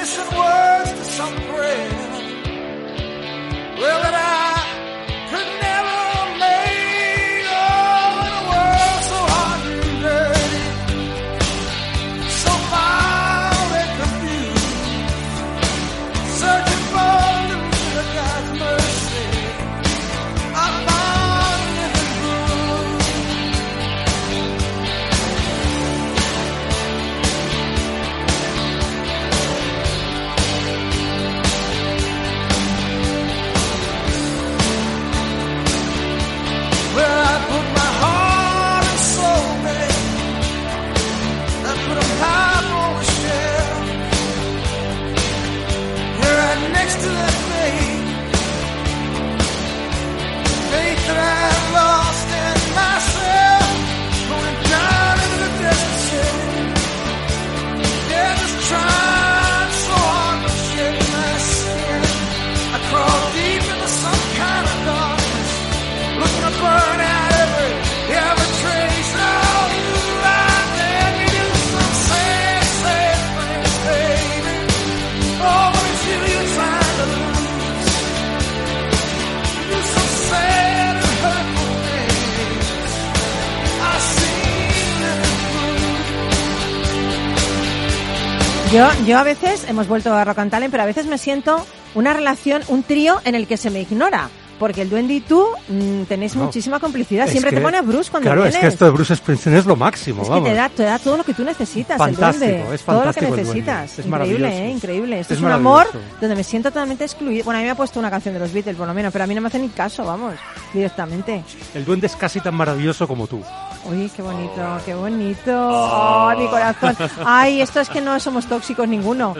Speaker 9: Missing words to some
Speaker 3: Yo, yo a veces, hemos vuelto a Rock and Talent, pero a veces me siento una relación, un trío en el que se me ignora. Porque el duende y tú mm, tenéis
Speaker 5: No.
Speaker 3: muchísima complicidad. Siempre te
Speaker 5: que-
Speaker 3: pones Bruce cuando
Speaker 5: Claro,
Speaker 3: vienes.
Speaker 5: es que esto de Bruce Springsteen es lo máximo,
Speaker 3: Es que te da, te da todo lo que tú necesitas,
Speaker 5: Fantástico,
Speaker 3: el duende.
Speaker 5: es
Speaker 3: todo lo que
Speaker 5: fantástico
Speaker 3: necesitas.
Speaker 5: Es
Speaker 3: increíble. ¿eh? Increíble. Esto
Speaker 5: Es
Speaker 3: es, un amor donde me siento totalmente excluido. Bueno, a mí me ha puesto una canción de los Beatles, por lo menos, pero a mí no me hace ni caso, vamos, directamente.
Speaker 5: El duende es casi tan maravilloso como tú.
Speaker 3: Uy, qué bonito, qué bonito. Ay, mi corazón. Ay, esto es que no somos tóxicos ninguno.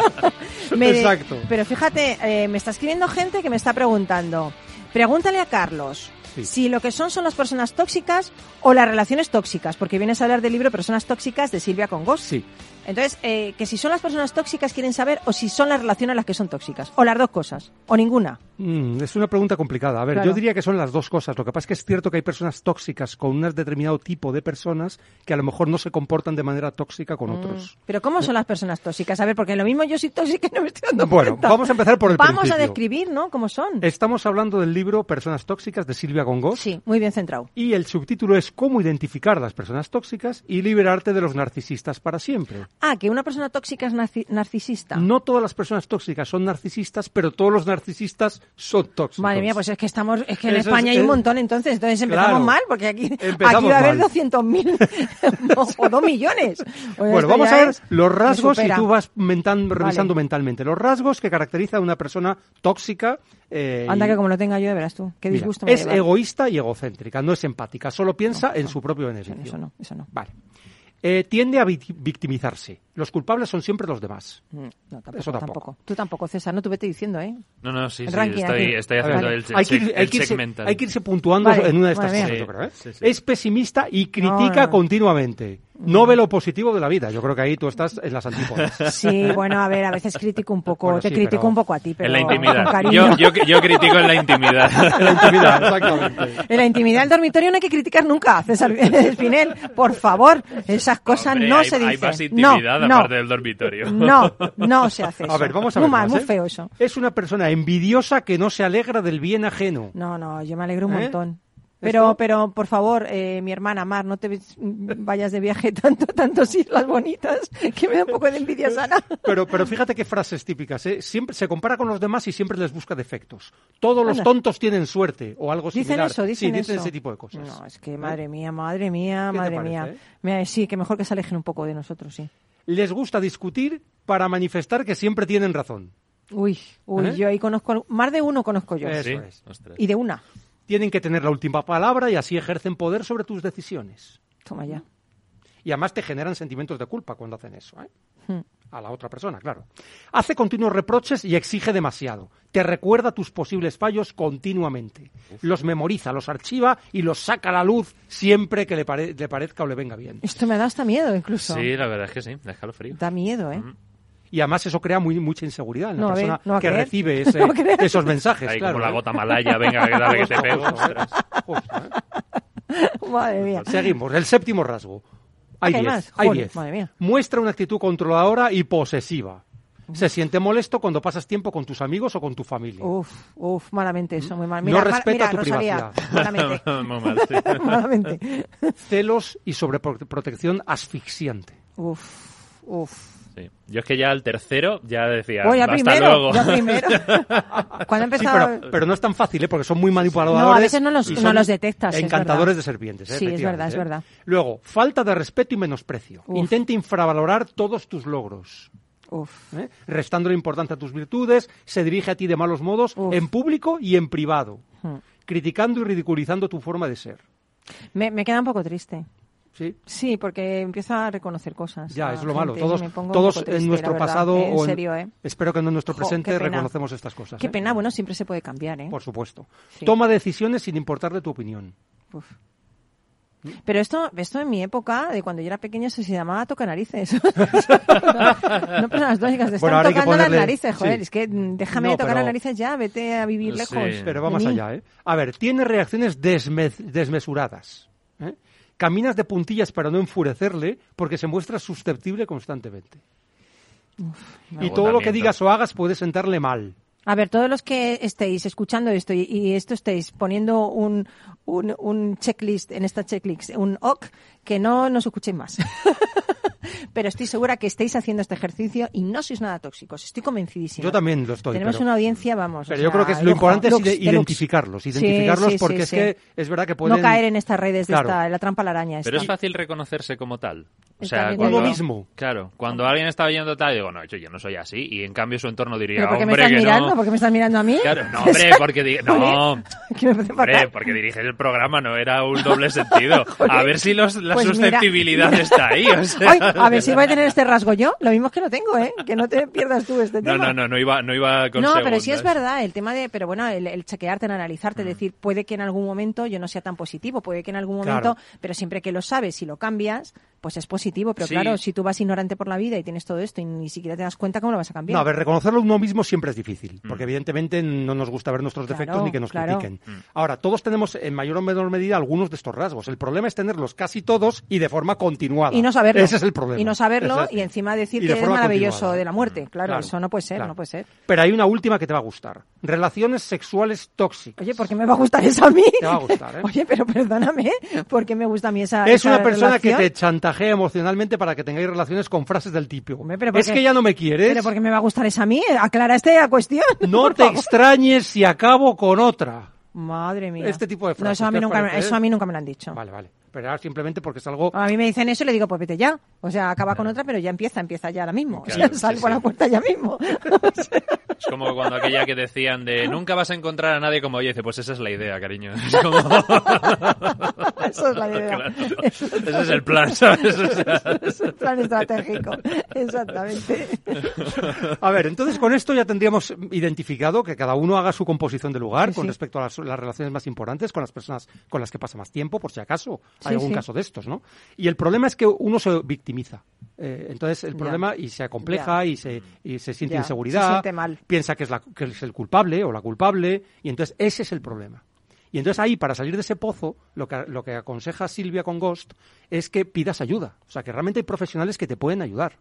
Speaker 3: Me-
Speaker 5: Exacto.
Speaker 3: Pero fíjate, eh, me está escribiendo gente que me está preguntando. Pregúntale a Carlos
Speaker 5: Sí.
Speaker 3: si lo que son son las personas tóxicas o las relaciones tóxicas, porque vienes a hablar del libro Personas tóxicas de Silvia Congos.
Speaker 5: Sí.
Speaker 3: Entonces, eh, que si son las personas tóxicas quieren saber o si son las relaciones las que son tóxicas, o las dos cosas, o ninguna.
Speaker 5: Mm, es una pregunta complicada. A ver,
Speaker 3: Claro.
Speaker 5: yo diría que son las dos cosas. Lo que pasa es que es cierto que hay personas tóxicas con un determinado tipo de personas que a lo mejor no se comportan de manera tóxica con otros.
Speaker 3: Pero ¿cómo son las personas tóxicas? A ver, porque lo mismo yo soy tóxica y no me estoy dando
Speaker 5: Bueno,
Speaker 3: cuenta.
Speaker 5: vamos a empezar por el
Speaker 3: Vamos a describir, ¿no? ¿Cómo son?
Speaker 5: Estamos hablando del libro Personas tóxicas de Silvia Gongos.
Speaker 3: Sí, muy bien centrado.
Speaker 5: Y el subtítulo es Cómo identificar las personas tóxicas y liberarte de los narcisistas para siempre.
Speaker 3: Ah, que una persona tóxica es narci- narcisista.
Speaker 5: No todas las personas tóxicas son narcisistas, pero todos los narcisistas son tóxicos.
Speaker 3: Madre mía, pues es que estamos, es que en
Speaker 5: Eso
Speaker 3: España
Speaker 5: es-
Speaker 3: hay un montón, entonces, entonces empezamos
Speaker 5: Claro.
Speaker 3: mal, porque aquí, aquí va a haber
Speaker 5: mal.
Speaker 3: 200.000 o, o 2 millones. O
Speaker 5: Bueno, vamos a ver
Speaker 3: es-
Speaker 5: los rasgos y tú vas mentan-
Speaker 3: Vale.
Speaker 5: revisando mentalmente. Los rasgos que caracteriza a una persona tóxica. eh,
Speaker 3: Anda que como lo tenga yo, de verás tú. Qué
Speaker 5: Mira,
Speaker 3: disgusto me
Speaker 5: es
Speaker 3: va a llevar.
Speaker 5: egoísta y egocéntrica, no es empática, solo piensa en su propio beneficio.
Speaker 3: eso no, eso no.
Speaker 5: Vale. Eh, tiende a vic- victimizarse. Los culpables son siempre los demás.
Speaker 3: Mm, No, tampoco,
Speaker 5: Eso tampoco.
Speaker 3: tampoco. Tú tampoco, César, no te vete diciendo, ¿eh?
Speaker 4: No, no, sí,
Speaker 3: El
Speaker 4: sí,
Speaker 3: ranking
Speaker 4: estoy, estoy haciendo el,
Speaker 5: hay, que,
Speaker 4: check-
Speaker 5: hay
Speaker 4: el
Speaker 5: que irse,
Speaker 4: segmental.
Speaker 5: hay que irse puntuando
Speaker 3: Vale,
Speaker 5: en una de estas cosas, yo creo, ¿eh?
Speaker 4: Sí, sí.
Speaker 5: Es pesimista y critica
Speaker 3: No, no, no.
Speaker 5: continuamente. No ve lo positivo de la vida. Yo creo que ahí tú estás en las antípodas.
Speaker 3: Sí, bueno, a ver, a veces critico un poco,
Speaker 5: Bueno,
Speaker 3: te
Speaker 5: sí,
Speaker 3: critico
Speaker 5: pero-
Speaker 3: un poco a ti, pero
Speaker 4: en la
Speaker 3: con
Speaker 4: intimidad.
Speaker 3: cariño.
Speaker 4: Yo, yo, yo critico en la intimidad.
Speaker 5: En la intimidad, exactamente.
Speaker 3: En la intimidad del dormitorio no hay que criticar nunca, César Espinel. Por favor, esas cosas
Speaker 4: Hombre,
Speaker 3: no
Speaker 4: hay,
Speaker 3: se dicen.
Speaker 4: Hay más
Speaker 3: no,
Speaker 4: intimidad
Speaker 3: no,
Speaker 4: aparte del dormitorio.
Speaker 3: no, no se hace eso.
Speaker 5: A ver, vamos a ver.
Speaker 3: Muy mal,
Speaker 5: más,
Speaker 3: muy
Speaker 5: ¿eh?
Speaker 3: feo eso.
Speaker 5: Es una persona envidiosa que no se alegra del bien ajeno.
Speaker 3: No, no, yo me alegro un
Speaker 5: ¿Eh?
Speaker 3: montón. Pero,
Speaker 5: ¿Esto?
Speaker 3: pero, por favor, eh, mi hermana Mar, no te ves- vayas de viaje tanto, tantos islas bonitas, que me da un poco de envidia sana.
Speaker 5: Pero, pero fíjate qué frases típicas. ¿eh? Siempre se compara con los demás y siempre les busca defectos. Todos los tontos tienen suerte o algo
Speaker 3: Dicen
Speaker 5: similar.
Speaker 3: eso, dicen
Speaker 5: sí, dicen
Speaker 3: eso.
Speaker 5: ese tipo de cosas.
Speaker 3: No, es que madre mía, madre mía,
Speaker 5: ¿Qué te
Speaker 3: madre
Speaker 5: parece,
Speaker 3: mía.
Speaker 5: eh?
Speaker 3: Mira, sí, que mejor que se alejen un poco de nosotros, sí.
Speaker 5: Les gusta discutir para manifestar que siempre tienen razón.
Speaker 3: Uy, uy,
Speaker 5: ¿Eh?
Speaker 3: yo ahí conozco, más de uno conozco yo.
Speaker 5: Eso
Speaker 4: Sí,
Speaker 5: es.
Speaker 3: Y de una.
Speaker 5: Tienen que tener la última palabra y así ejercen poder sobre tus decisiones.
Speaker 3: Toma ya.
Speaker 5: Y además te generan sentimientos de culpa cuando hacen eso. ¿eh?
Speaker 3: Hmm.
Speaker 5: A la otra persona, claro. Hace continuos reproches y exige demasiado. Te recuerda tus posibles fallos continuamente. Los memoriza, los archiva y los saca a la luz siempre que le, pare- le parezca o le venga bien.
Speaker 3: Esto me da hasta miedo, incluso.
Speaker 4: Sí, la verdad es que sí, da escalofrío.
Speaker 3: Da miedo, ¿eh?
Speaker 5: Y además eso crea muy, mucha inseguridad en la
Speaker 3: No, ver,
Speaker 5: persona
Speaker 3: no
Speaker 5: que
Speaker 3: creer.
Speaker 5: recibe ese-
Speaker 3: No
Speaker 5: esos mensajes.
Speaker 4: Ahí
Speaker 5: claro,
Speaker 4: como la
Speaker 5: ¿eh?
Speaker 4: gota malaya, venga, que dale que te pego.
Speaker 3: Madre mía.
Speaker 5: Seguimos. El séptimo rasgo. Hay
Speaker 3: ¿Hay
Speaker 5: diez.
Speaker 3: más?
Speaker 5: Hay
Speaker 3: Joder,
Speaker 5: diez.
Speaker 3: madre mía.
Speaker 5: Muestra una actitud controladora y posesiva. Se siente molesto cuando pasas tiempo con tus amigos o con tu familia.
Speaker 3: Uf, uf, malamente eso, muy mal.
Speaker 5: No
Speaker 3: Mira, mal-
Speaker 5: respeta
Speaker 3: mira,
Speaker 5: tu
Speaker 3: Rosalía, malamente.
Speaker 4: Muy mal, sí.
Speaker 3: malamente.
Speaker 5: Celos y sobreprotección asfixiante.
Speaker 3: Uf, uf.
Speaker 4: Sí. Yo es que ya al tercero ya decía,
Speaker 3: Oh,
Speaker 4: hasta
Speaker 3: primero,
Speaker 4: luego.
Speaker 3: ya primero. Cuando
Speaker 5: Sí,
Speaker 3: empezaba...
Speaker 5: pero, pero no es tan fácil, ¿eh? porque son muy manipuladores.
Speaker 3: No, a veces no los- no detectas, es
Speaker 5: Encantadores de serpientes. ¿eh?
Speaker 3: Sí, es verdad, es
Speaker 5: ¿eh?
Speaker 3: verdad.
Speaker 5: Luego, falta de respeto y menosprecio.
Speaker 3: Uf.
Speaker 5: Intenta infravalorar todos tus logros.
Speaker 3: Uf.
Speaker 5: ¿eh? restándole importancia a tus virtudes, se dirige a ti de malos modos
Speaker 3: Uf.
Speaker 5: en público y en privado,
Speaker 3: Hmm.
Speaker 5: criticando y ridiculizando tu forma de ser.
Speaker 3: Me, me queda un poco triste.
Speaker 5: ¿Sí?
Speaker 3: Sí, porque empiezo a reconocer cosas.
Speaker 5: Ya, es lo malo.
Speaker 3: gente,
Speaker 5: Todos,
Speaker 3: me pongo un
Speaker 5: todos
Speaker 3: triste,
Speaker 5: en nuestro pasado
Speaker 3: ¿eh? En
Speaker 5: o en-
Speaker 3: serio, ¿eh?
Speaker 5: espero que en nuestro
Speaker 3: Jo,
Speaker 5: presente reconocemos estas cosas.
Speaker 3: Qué
Speaker 5: ¿eh?
Speaker 3: pena, bueno, siempre se puede cambiar, ¿eh?
Speaker 5: Por supuesto.
Speaker 3: Sí.
Speaker 5: Toma decisiones sin importarle tu opinión.
Speaker 3: Uf. Pero esto, esto en mi época, de cuando yo era pequeña, se llamaba toca narices. no personas tóxicas, te
Speaker 5: Bueno,
Speaker 3: tocando las narices, joder.
Speaker 5: sí.
Speaker 3: Es que mm, déjame
Speaker 5: No,
Speaker 3: de tocar
Speaker 5: pero-
Speaker 3: las narices ya, vete a vivir
Speaker 4: Sí.
Speaker 3: lejos.
Speaker 5: Pero
Speaker 3: de
Speaker 5: va más
Speaker 3: mí.
Speaker 5: allá, ¿eh? A ver, tiene reacciones desme- desmesuradas. Caminas de puntillas para no enfurecerle porque se muestra susceptible constantemente. y todo lo que digas o hagas puede sentarle mal.
Speaker 3: A ver, todos los que estéis escuchando esto y, y esto estéis poniendo un, un, un checklist en esta checklist, un OK, que no nos escuchéis más. Pero estoy segura que estáis haciendo este ejercicio y no sois nada tóxicos. Estoy convencidísima.
Speaker 5: Yo también lo estoy.
Speaker 3: Tenemos
Speaker 5: pero-
Speaker 3: una audiencia, vamos. o
Speaker 5: Pero yo creo que es lo
Speaker 3: lujo,
Speaker 5: importante es
Speaker 3: lux,
Speaker 5: identificarlos,
Speaker 3: Sí,
Speaker 5: identificarlos
Speaker 3: sí,
Speaker 5: porque
Speaker 3: sí,
Speaker 5: es
Speaker 3: sí.
Speaker 5: que es verdad que pueden...
Speaker 3: No caer en estas redes de
Speaker 5: Claro.
Speaker 3: esta, la trampa a la araña.
Speaker 4: Pero es
Speaker 3: esta.
Speaker 4: fácil reconocerse como tal. O sea, cuando,
Speaker 5: Uno mismo.
Speaker 4: Claro, cuando alguien está oyendo tal, digo, no, yo, yo no soy así. Y en cambio su entorno diría,
Speaker 3: ¿Pero por qué me
Speaker 4: hombre,
Speaker 3: estás
Speaker 4: que
Speaker 3: mirando?
Speaker 4: no.
Speaker 3: ¿Por qué me estás mirando a mí?
Speaker 4: Claro, no, hombre, porque di- no, hombre, porque diriges el programa, no era un doble sentido. A ver si los, la
Speaker 3: Pues mira,
Speaker 4: susceptibilidad
Speaker 3: mira.
Speaker 4: está ahí. O sea.
Speaker 3: Ay, a ver si voy a tener este rasgo yo. Lo mismo es que lo tengo, ¿eh? Que no te pierdas tú este
Speaker 4: No,
Speaker 3: tema.
Speaker 4: no, no, no iba, no iba con
Speaker 3: No, pero sí es verdad, el tema de, pero bueno, el, el chequearte, el analizarte,
Speaker 5: Mm.
Speaker 3: decir, puede que en algún momento yo no sea tan positivo, puede que en algún
Speaker 5: Claro.
Speaker 3: momento, pero siempre que lo sabes y lo cambias, pues es positivo. Pero
Speaker 4: Sí.
Speaker 3: claro, si tú vas ignorante por la vida y tienes todo esto y ni siquiera te das cuenta, ¿cómo lo vas a cambiar?
Speaker 5: No, a ver, reconocerlo uno mismo siempre es difícil, porque evidentemente no nos gusta ver nuestros
Speaker 3: Claro,
Speaker 5: defectos ni que nos
Speaker 3: claro.
Speaker 5: critiquen. Ahora, todos tenemos en mayor o menor medida algunos de estos rasgos. El problema es tenerlos casi todos y de forma continuada.
Speaker 3: y no saberlo.
Speaker 5: Ese es el problema.
Speaker 3: Y no saberlo y encima decir
Speaker 5: y de
Speaker 3: que
Speaker 5: forma
Speaker 3: maravilloso
Speaker 5: continuada.
Speaker 3: de la muerte. Claro,
Speaker 5: Claro,
Speaker 3: eso no puede ser,
Speaker 5: claro.
Speaker 3: no puede ser.
Speaker 5: Pero hay una última que te va a gustar. Relaciones sexuales tóxicas.
Speaker 3: Oye, ¿por qué me va a gustar esa a mí?
Speaker 5: Te va a gustar, ¿eh?
Speaker 3: Oye, pero perdóname, ¿por qué me gusta a mí esa
Speaker 5: es
Speaker 3: esa
Speaker 5: una persona que
Speaker 3: relación?
Speaker 5: te chantajea emocionalmente para que tengáis relaciones con frases del tipo.
Speaker 3: Hombre, pero ¿por
Speaker 5: es que ya no me quieres.
Speaker 3: Pero ¿por qué me va a gustar esa a mí? Aclara esta cuestión.
Speaker 5: No te
Speaker 3: favor.
Speaker 5: extrañes si acabo con otra.
Speaker 3: Madre mía.
Speaker 5: Este tipo de
Speaker 3: No,
Speaker 5: frases,
Speaker 3: eso a, mí
Speaker 5: ¿qué os
Speaker 3: nunca,
Speaker 5: parece?
Speaker 3: eso a mí nunca me lo han dicho.
Speaker 5: Vale, vale. Ahora simplemente porque es algo...
Speaker 3: A mí me dicen eso y le digo, pues vete ya. O sea, acaba con otra, pero ya empieza, empieza ya ahora mismo. O sea,
Speaker 4: Claro,
Speaker 3: sal
Speaker 4: sí,
Speaker 3: por
Speaker 4: sí.
Speaker 3: la puerta ya mismo.
Speaker 4: Es como cuando aquella que decían de nunca vas a encontrar a nadie como yo. Dice, pues esa es la idea, cariño. Es como...
Speaker 3: Eso es la idea.
Speaker 4: Claro. Ese es el plan, ¿sabes? O sea,
Speaker 3: Ese es el plan estratégico. Exactamente.
Speaker 5: A ver, entonces con esto ya tendríamos identificado que cada uno haga su composición de lugar
Speaker 3: Sí,
Speaker 5: con
Speaker 3: sí.
Speaker 5: respecto a las, las relaciones más importantes, con las personas con las que pasa más tiempo, por si acaso
Speaker 3: Sí,
Speaker 5: hay algún
Speaker 3: sí.
Speaker 5: caso de estos, ¿no? Y el problema es que uno se victimiza. Eh, entonces el
Speaker 3: Ya.
Speaker 5: problema y se acompleja
Speaker 3: Ya.
Speaker 5: y se, y se siente
Speaker 3: Ya,
Speaker 5: inseguridad,
Speaker 3: se siente mal.
Speaker 5: piensa que es, la, que es el culpable o la culpable, y entonces ese es el problema. Y entonces ahí, para salir de ese pozo, lo que, lo que aconseja Silvia con Ghost es que pidas ayuda. O sea, que realmente hay profesionales que te pueden ayudar.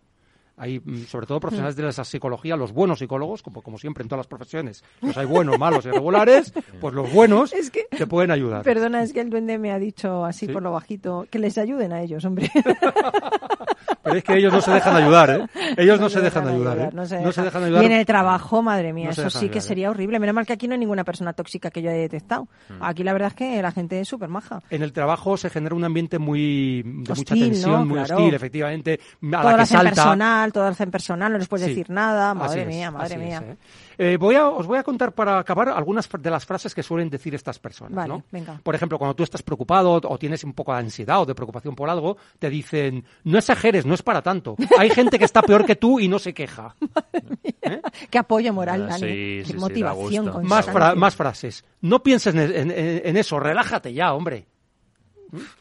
Speaker 5: Hay, mm, sobre todo, profesionales de la psicología, los buenos psicólogos, como, como siempre en todas las profesiones. Los hay buenos, malos y regulares, pues los buenos
Speaker 3: Es que-
Speaker 5: te pueden ayudar.
Speaker 3: Perdona, es que el duende me ha dicho así
Speaker 5: ¿Sí?
Speaker 3: por lo bajito que les ayuden a ellos, hombre.
Speaker 5: Pero es que ellos no se dejan ayudar, ¿eh? Ellos no, se dejan ayudar, ¿eh?
Speaker 3: no se
Speaker 5: No se
Speaker 3: dejan.
Speaker 5: ayudar.
Speaker 3: Y en el trabajo, madre mía,
Speaker 5: No
Speaker 3: eso sí que
Speaker 5: ayudar, ¿eh?
Speaker 3: sería horrible. Menos mal que aquí no hay ninguna persona tóxica que yo haya detectado.
Speaker 5: Mm.
Speaker 3: Aquí la verdad es que la gente es súper maja.
Speaker 5: En el trabajo se genera un ambiente muy de mucha
Speaker 3: Hostil,
Speaker 5: tensión,
Speaker 3: ¿no?
Speaker 5: muy
Speaker 3: Claro.
Speaker 5: hostil, efectivamente, a
Speaker 3: todo
Speaker 5: la que salta.
Speaker 3: personal, todo hacen personal, no les puedes
Speaker 5: Sí.
Speaker 3: decir nada. Madre mía, madre mía.
Speaker 5: es, ¿eh? Eh, voy a, os voy a contar para acabar algunas de las frases que suelen decir estas personas.
Speaker 3: Vale,
Speaker 5: ¿no?
Speaker 3: venga.
Speaker 5: Por ejemplo, cuando tú estás preocupado o tienes un poco de ansiedad o de preocupación por algo, te dicen, no exageres, no es para tanto. Hay gente que está peor que tú y no se queja.
Speaker 3: Qué apoyo moral,
Speaker 4: Ah,
Speaker 3: Dani.
Speaker 4: sí,
Speaker 3: Qué
Speaker 4: sí, sí, da
Speaker 3: motivación
Speaker 4: gusto.
Speaker 5: Más,
Speaker 3: constante.
Speaker 5: fra- más frases. No pienses en, en- en- en eso, relájate ya, hombre.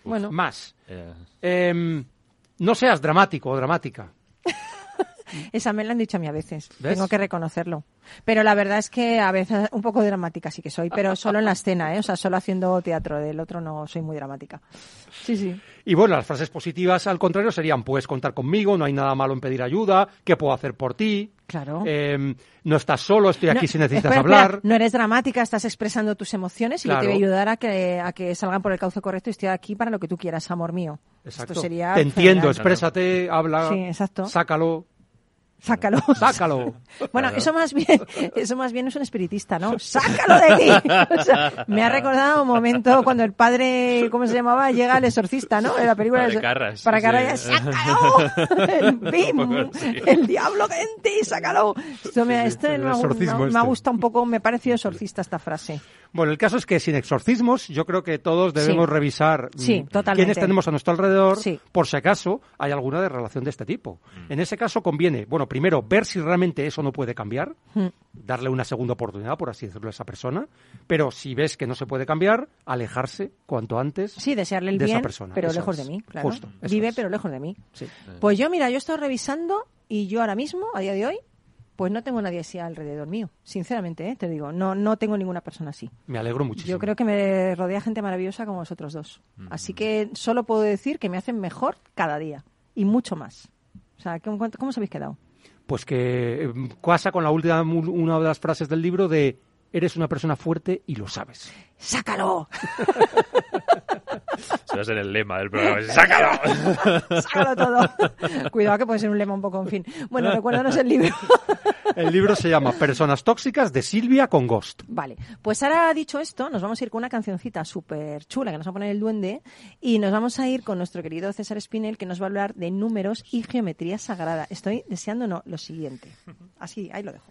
Speaker 3: Bueno,
Speaker 5: Más.
Speaker 4: eh,
Speaker 5: Em, no seas dramático o dramática.
Speaker 3: esa me la han dicho a mí a veces.
Speaker 5: ¿Ves?
Speaker 3: Tengo que reconocerlo. Pero la verdad es que a veces un poco dramática sí que soy, pero solo en la escena, ¿eh? O sea, solo haciendo teatro. Del otro no soy muy dramática. Sí, sí.
Speaker 5: Y bueno, las frases positivas, al contrario, serían, puedes contar conmigo, no hay nada malo en pedir ayuda, ¿qué puedo hacer por ti?
Speaker 3: Claro.
Speaker 5: Em, no estás solo, estoy aquí
Speaker 3: No,
Speaker 5: si necesitas
Speaker 3: espera,
Speaker 5: hablar.
Speaker 3: espera, no eres dramática, estás expresando tus emociones y yo te
Speaker 5: Claro.
Speaker 3: voy a ayudar a que, a que salgan por el cauce correcto y estoy aquí para lo que tú quieras, amor mío.
Speaker 5: Exacto.
Speaker 3: Esto sería
Speaker 5: Te entiendo,
Speaker 3: fenomenal.
Speaker 5: exprésate, habla,
Speaker 3: Sí, exacto.
Speaker 5: sácalo,
Speaker 3: Sácalo.
Speaker 5: sácalo.
Speaker 3: Bueno, eso más bien, eso más bien es un espiritista, ¿no? ¡Sácalo de ti! O sea, me ha recordado un momento cuando el padre, ¿cómo se llamaba? Llega el exorcista, ¿no? En la película.
Speaker 4: Padre
Speaker 3: es-
Speaker 4: Carras,
Speaker 3: Para
Speaker 4: sí.
Speaker 3: Carras, ¡sácalo! El bim, el diablo que en ti, sácalo. Esto me, ha- me
Speaker 5: este.
Speaker 3: gustado un poco, me ha parecido exorcista esta frase.
Speaker 5: Bueno, el caso es que sin exorcismos, yo creo que todos debemos
Speaker 3: Sí.
Speaker 5: revisar mm, quiénes tenemos a nuestro alrededor,
Speaker 3: Sí.
Speaker 5: por si acaso hay alguna de relación de este tipo. En ese caso conviene, bueno, primero ver si realmente eso no puede cambiar,
Speaker 3: Mm.
Speaker 5: darle una segunda oportunidad, por así decirlo, a esa persona, pero si ves que no se puede cambiar, alejarse cuanto antes.
Speaker 3: Sí, desearle el
Speaker 5: de esa
Speaker 3: bien,
Speaker 5: persona,
Speaker 3: pero
Speaker 5: eso
Speaker 3: lejos
Speaker 5: es.
Speaker 3: de mí, claro.
Speaker 5: Justo,
Speaker 3: Vive,
Speaker 5: es.
Speaker 3: pero lejos de mí.
Speaker 5: Sí.
Speaker 3: Pues yo, mira, yo he estado revisando y yo ahora mismo, a día de hoy, pues no tengo nadie así alrededor mío. Sinceramente, ¿eh? te digo, no, no tengo ninguna persona así.
Speaker 5: Me alegro muchísimo.
Speaker 3: Yo creo que me rodea gente maravillosa como vosotros dos. Así que solo puedo decir que me hacen mejor cada día y mucho más. O sea, ¿cómo, cómo os habéis quedado?
Speaker 5: Pues que eh, casa con la última, una de las frases del libro de eres una persona fuerte y lo sabes.
Speaker 3: ¡Sácalo!
Speaker 4: Ese va a ser el lema del programa. ¡Sácalo!
Speaker 3: ¡Sácalo todo! Cuidado que puede ser un lema un poco, en fin. Bueno, recuérdanos el libro.
Speaker 5: El libro se llama Personas tóxicas de Silvia con Ghost.
Speaker 3: Vale, pues ahora dicho esto, nos vamos a ir con una cancioncita súper chula que nos va a poner el duende y nos vamos a ir con nuestro querido César Spinel que nos va a hablar de números y geometría sagrada. Estoy deseando no, lo siguiente. Así, ahí lo dejo.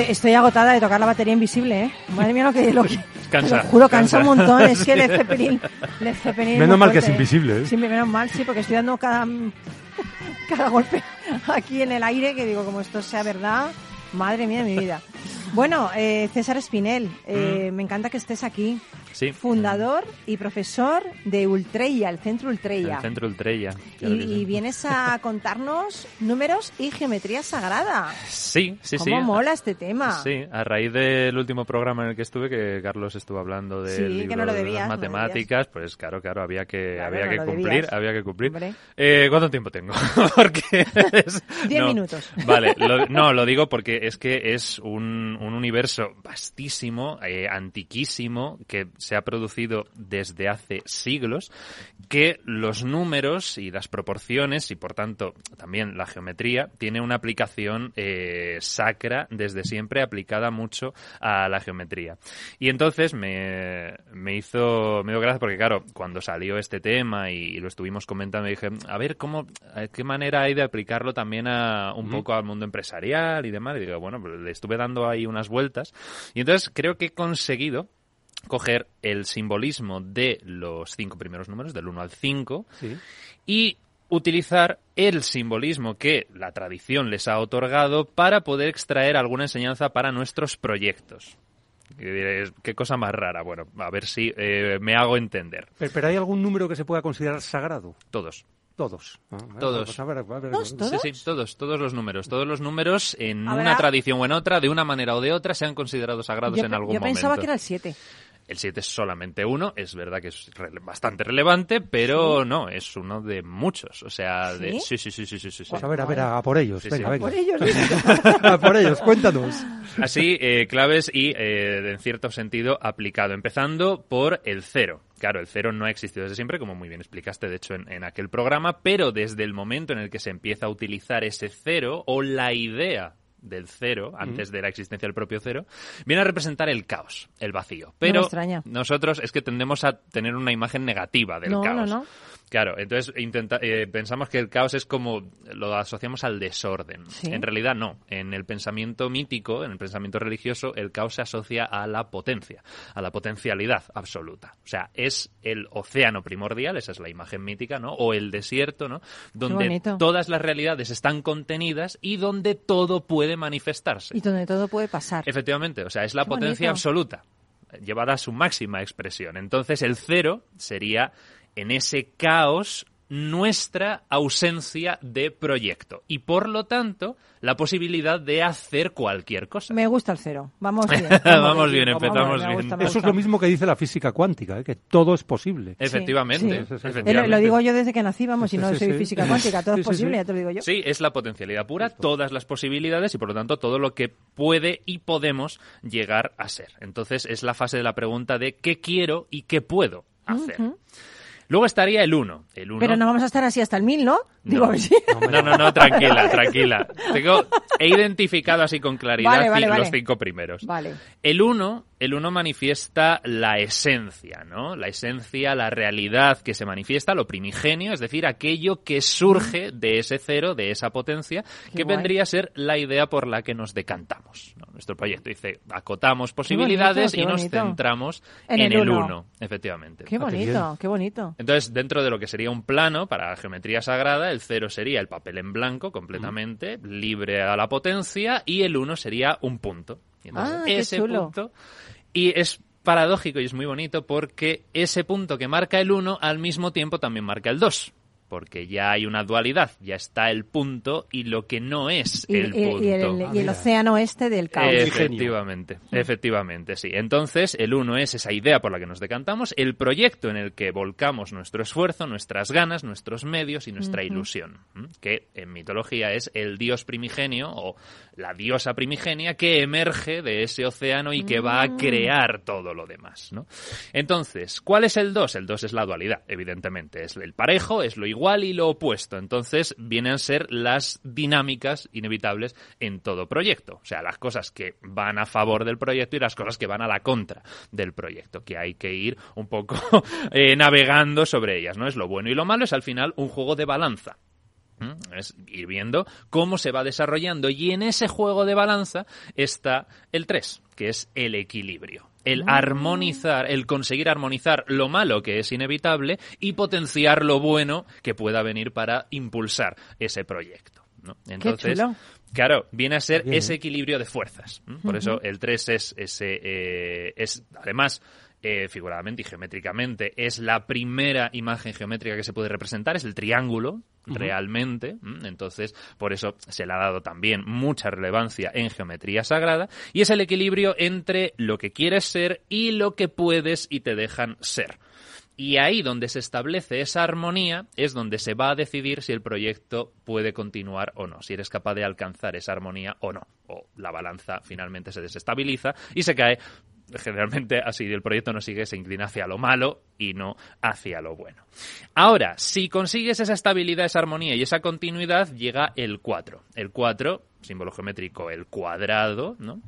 Speaker 3: Estoy, estoy agotada de tocar la batería invisible, ¿eh? Madre mía, lo que... Lo que
Speaker 4: Cansa,
Speaker 3: te lo juro, cansa,
Speaker 4: cansa.
Speaker 3: un montón. Es que Led Zeppelin... Led Zeppelin
Speaker 5: Menos mal que es
Speaker 3: fuerte,
Speaker 5: invisible, ¿eh?
Speaker 3: Sí, menos mal, sí, porque estoy dando cada, cada golpe aquí en el aire que digo, como esto sea verdad, madre mía de mi vida. Bueno, eh, César Espinel, eh, me encanta que estés aquí.
Speaker 4: Sí.
Speaker 3: Fundador y profesor de Ultreya, el Centro Ultreya.
Speaker 4: El centro Ultrella.
Speaker 3: Y,
Speaker 4: claro que sí.
Speaker 3: y vienes a contarnos números y geometría sagrada.
Speaker 4: Sí, sí, sí.
Speaker 3: ¿Cómo mola este tema?
Speaker 4: Sí, a raíz del último programa en el que estuve, que Carlos estuvo hablando del
Speaker 3: Sí, que
Speaker 4: libro
Speaker 3: no lo
Speaker 4: de las
Speaker 3: no
Speaker 4: matemáticas, pues claro, claro, había que,
Speaker 3: Claro,
Speaker 4: había
Speaker 3: no
Speaker 4: que cumplir,
Speaker 3: debías.
Speaker 4: había que cumplir. ¿Cuánto tiempo tengo? porque es-
Speaker 3: Diez minutos.
Speaker 4: Vale, lo- no, lo digo porque es que es un, un universo vastísimo, eh, antiquísimo, que se ha producido desde hace siglos, que los números y las proporciones y por tanto también la geometría tiene una aplicación eh, sacra desde siempre aplicada mucho a la geometría. Y entonces me, me hizo me dio gracia porque claro, cuando salió este tema y, lo estuvimos comentando dije, a ver cómo a qué manera hay de aplicarlo también a un poco al mundo empresarial y demás. Y digo, bueno, pues le estuve dando ahí unas vueltas y entonces creo que he conseguido coger el simbolismo de los cinco primeros números, del 1 al 5,
Speaker 5: Sí.
Speaker 4: y utilizar el simbolismo que la tradición les ha otorgado para poder extraer alguna enseñanza para nuestros proyectos. Qué cosa más rara. Bueno, a ver si eh, me hago entender.
Speaker 5: Pero, pero ¿hay algún número que se pueda considerar sagrado?
Speaker 4: Todos.
Speaker 5: Todos. Ah, bueno,
Speaker 4: Todos.
Speaker 5: pues a ver, a ver,
Speaker 3: ¿Todos? ¿Todos?
Speaker 4: Sí, sí, todos, todos los números. Todos los números en
Speaker 3: Habrá-
Speaker 4: una tradición o en otra, de una manera o de otra, se han considerado sagrados
Speaker 3: Yo,
Speaker 4: en algún
Speaker 3: yo
Speaker 4: momento.
Speaker 3: pensaba que era el 7.
Speaker 4: El 7 es solamente uno, es verdad que es bastante relevante, pero no, es uno de muchos. O sea, de...
Speaker 3: ¿Sí?
Speaker 4: sí, sí, sí, sí, sí, sí, sí.
Speaker 5: Pues a ver, a ver, a, a por ellos.
Speaker 4: Sí,
Speaker 5: venga,
Speaker 4: sí.
Speaker 5: venga.
Speaker 3: Por ellos,
Speaker 5: a por ellos, cuéntanos.
Speaker 4: Así, eh, claves y, eh, en cierto sentido, aplicado. Empezando por el cero. Claro, el cero no ha existido desde siempre, como muy bien explicaste, de hecho, en, en aquel programa, pero desde el momento en el que se empieza a utilizar ese cero o la idea del cero, antes de la existencia del propio cero, viene a representar el caos, el vacío. Pero nosotros es que tendemos a tener una imagen negativa del
Speaker 3: No,
Speaker 4: caos.
Speaker 3: no.
Speaker 4: Claro, entonces intenta- eh, pensamos que el caos es como lo asociamos al desorden.
Speaker 3: Sí.
Speaker 4: En realidad no. En el pensamiento mítico, en el pensamiento religioso, el caos se asocia a la potencia, a la potencialidad absoluta. O sea, es el océano primordial, esa es la imagen mítica, ¿no? O el desierto, ¿no? Donde todas las realidades están contenidas y donde todo puede manifestarse.
Speaker 3: Y donde todo puede pasar.
Speaker 4: Efectivamente, o sea, es la
Speaker 3: Qué
Speaker 4: potencia
Speaker 3: bonito.
Speaker 4: absoluta, llevada a su máxima expresión. Entonces, el cero sería, en ese caos, nuestra ausencia de proyecto. Y por lo tanto, la posibilidad de hacer cualquier cosa.
Speaker 3: Me gusta el cero. Vamos bien.
Speaker 4: Vamos bien, empezamos bien.
Speaker 3: gusta,
Speaker 5: Eso es lo mismo que dice la física cuántica, ¿eh? que todo es posible.
Speaker 4: Efectivamente,
Speaker 3: sí.
Speaker 5: Sí.
Speaker 3: Eh, lo,
Speaker 4: efectivamente.
Speaker 3: lo digo yo desde que nací, vamos, y no
Speaker 5: Sí, sí,
Speaker 3: soy
Speaker 5: sí.
Speaker 3: física cuántica. Todo
Speaker 5: Sí,
Speaker 3: es posible,
Speaker 5: sí.
Speaker 3: ya te lo digo yo.
Speaker 4: Sí, es la potencialidad pura, todas las posibilidades y por lo tanto todo lo que puede y podemos llegar a ser. Entonces es la fase de la pregunta de qué quiero y qué puedo hacer. Luego estaría el uno. El uno
Speaker 3: Pero no vamos a estar así hasta el mil, ¿no? Digo,
Speaker 4: No.
Speaker 3: si-
Speaker 4: No, no, no, tranquila, tranquila. Tengo, he identificado así con claridad
Speaker 3: Vale, vale,
Speaker 4: ci-
Speaker 3: vale.
Speaker 4: los cinco primeros.
Speaker 3: Vale.
Speaker 4: El uno, el uno manifiesta la esencia, ¿no? La esencia, la realidad que se manifiesta, lo primigenio, es decir, aquello que surge de ese cero, de esa potencia, que
Speaker 3: guay.
Speaker 4: vendría a ser la idea por la que nos decantamos. ¿no? Nuestro proyecto dice, acotamos posibilidades y nos centramos
Speaker 3: En
Speaker 4: en,
Speaker 3: el
Speaker 4: el
Speaker 3: uno.
Speaker 4: uno, efectivamente.
Speaker 3: Qué bonito, qué bonito.
Speaker 4: Entonces, dentro de lo que sería un plano para la geometría sagrada, el cero sería el papel en blanco completamente, libre a la potencia, y el uno sería un punto. Entonces,
Speaker 3: Ah, qué
Speaker 4: ese
Speaker 3: chulo.
Speaker 4: punto. Y es paradójico y es muy bonito porque ese punto que marca el uno al mismo tiempo también marca el dos. Porque ya hay una dualidad, ya está el punto y lo que no es
Speaker 3: Y,
Speaker 4: el
Speaker 3: y-
Speaker 4: punto.
Speaker 3: y el, y el océano este del caos.
Speaker 4: Efectivamente, efectivamente, sí. Entonces, el uno es esa idea por la que nos decantamos, el proyecto en el que volcamos nuestro esfuerzo, nuestras ganas, nuestros medios y nuestra ilusión, que en mitología es el dios primigenio o la diosa primigenia que emerge de ese océano y que va a
Speaker 3: Mm.
Speaker 4: crear todo lo demás, ¿no? Entonces, ¿cuál es el 2? El 2 es la dualidad, evidentemente. Es el parejo, es lo igual y lo opuesto. Entonces, vienen a ser las dinámicas inevitables en todo proyecto. O sea, las cosas que van a favor del proyecto y las cosas que van a la contra del proyecto, que hay que ir un poco eh, navegando sobre ellas, ¿no? Es lo bueno y lo malo, es al final un juego de balanza. ¿Mm? Es ir viendo cómo se va desarrollando y en ese juego de balanza está el 3, que es el equilibrio. El
Speaker 10: Ah.
Speaker 4: armonizar, el conseguir armonizar lo malo que es inevitable y potenciar lo bueno que pueda venir para impulsar ese proyecto. ¿no? Entonces,
Speaker 3: chulo.
Speaker 4: claro, viene a ser
Speaker 5: Bien,
Speaker 4: ese
Speaker 5: ¿eh?
Speaker 4: equilibrio de fuerzas. Por eso el 3 es ese, eh, es además eh, figuradamente y geométricamente es la primera imagen geométrica que se puede representar, es el triángulo realmente, entonces por eso se le ha dado también mucha relevancia en geometría sagrada y es el equilibrio entre lo que quieres ser y lo que puedes y te dejan ser. Y ahí donde se establece esa armonía es donde se va a decidir si el proyecto puede continuar o no, si eres capaz de alcanzar esa armonía o no. O la balanza finalmente se desestabiliza y se cae. Generalmente así el proyecto no sigue, se inclina hacia lo malo y no hacia lo bueno. Ahora, si consigues esa estabilidad, esa armonía y esa continuidad, llega el 4. El 4, símbolo geométrico, el cuadrado, ¿no?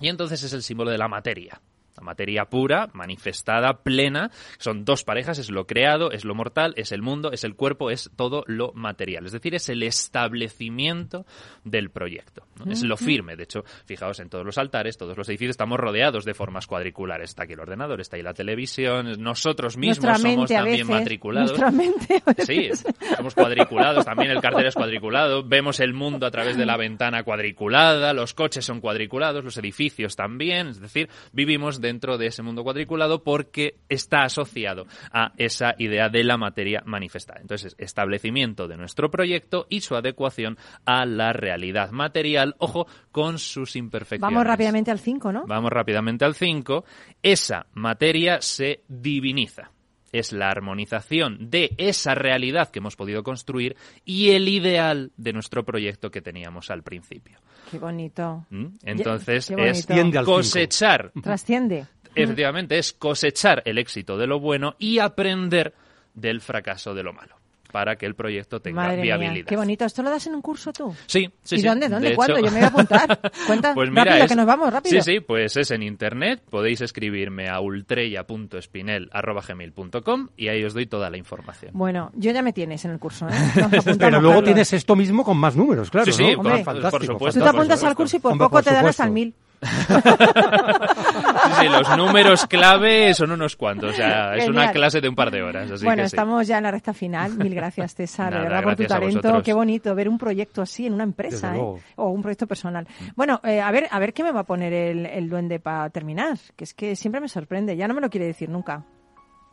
Speaker 4: Y entonces es el símbolo de la materia. La materia pura, manifestada, plena. Son dos parejas, es lo creado, es lo mortal, es el mundo, es el cuerpo, es todo lo material. Es decir, es el establecimiento del proyecto. ¿no? Es lo firme. De hecho, fijaos en todos los altares, todos los edificios, estamos rodeados de formas cuadriculares. Está aquí el ordenador, está ahí la televisión. Nosotros mismos
Speaker 3: Nuestra
Speaker 4: somos también
Speaker 3: veces,
Speaker 4: matriculados.
Speaker 3: Nuestra mente a
Speaker 4: Sí, somos cuadriculados, también el cartel es cuadriculado, vemos el mundo a través de la ventana cuadriculada, los coches son cuadriculados, los edificios también, es decir, vivimos dentro de ese mundo cuadriculado porque está asociado a esa idea de la materia manifestada. Entonces, establecimiento de nuestro proyecto y su adecuación a la realidad material, ojo, con sus imperfecciones.
Speaker 3: Vamos rápidamente al 5, ¿no?
Speaker 4: Vamos rápidamente al 5. Esa materia se diviniza. Es la armonización de esa realidad que hemos podido construir y el ideal de nuestro proyecto que teníamos al principio.
Speaker 3: Qué bonito.
Speaker 4: ¿Mm? Entonces
Speaker 3: Qué bonito.
Speaker 4: es cosechar,
Speaker 3: Trasciende.
Speaker 4: efectivamente, es cosechar el éxito de lo bueno y aprender del fracaso de lo malo para que el proyecto tenga
Speaker 3: Madre
Speaker 4: viabilidad.
Speaker 3: mía, qué bonito. ¿Esto lo das en un curso tú?
Speaker 4: Sí, sí,
Speaker 3: ¿Y
Speaker 4: sí.
Speaker 3: dónde, dónde,
Speaker 4: De
Speaker 3: cuándo?
Speaker 4: hecho-
Speaker 3: Yo me voy a apuntar. Cuenta
Speaker 4: Pues mira,
Speaker 3: rápido,
Speaker 4: es-
Speaker 3: que nos vamos, rápido.
Speaker 4: Sí, sí, pues es en internet. Podéis escribirme a ultreya.espinel.gmail.com y ahí os doy toda la información.
Speaker 3: Bueno, yo ya me tienes en el curso, ¿eh?
Speaker 5: Pero luego tienes esto mismo con más números, claro,
Speaker 4: Sí, sí,
Speaker 5: ¿no?
Speaker 4: con-
Speaker 3: Hombre,
Speaker 4: por
Speaker 5: fantástico,
Speaker 4: supuesto,
Speaker 3: Tú te apuntas al curso y por
Speaker 5: Hombre,
Speaker 3: poco
Speaker 5: por
Speaker 3: te dan hasta
Speaker 5: supuesto.
Speaker 3: el mil.
Speaker 4: Sí, los números clave son unos cuantos. O sea, es una clase de un par de horas. Así
Speaker 3: bueno,
Speaker 4: que sí.
Speaker 3: estamos ya en la recta final. Mil gracias, César, de
Speaker 4: Nada,
Speaker 3: verdad, por tu talento. Qué bonito ver un proyecto así en una empresa, ¿eh? O un proyecto personal. Bueno, eh, a ver, a ver qué me va a poner el, el duende para terminar, que es que siempre me sorprende. Ya no me lo quiere decir nunca.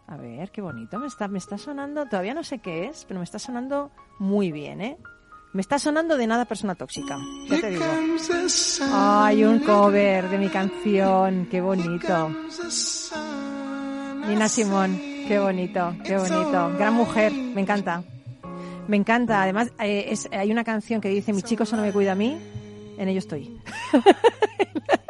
Speaker 3: A ver, qué bonito. Me está, me está sonando, todavía no sé qué es, pero me está sonando muy bien, ¿eh? Me está sonando de nada persona tóxica. Ya te digo. Ay, un cover de mi canción. Qué bonito. Nina Simón. Qué bonito, qué bonito. Gran mujer. Me encanta. Me encanta. Además, eh, es- hay una canción que dice, mi chico solo me cuida a mí. En ello estoy.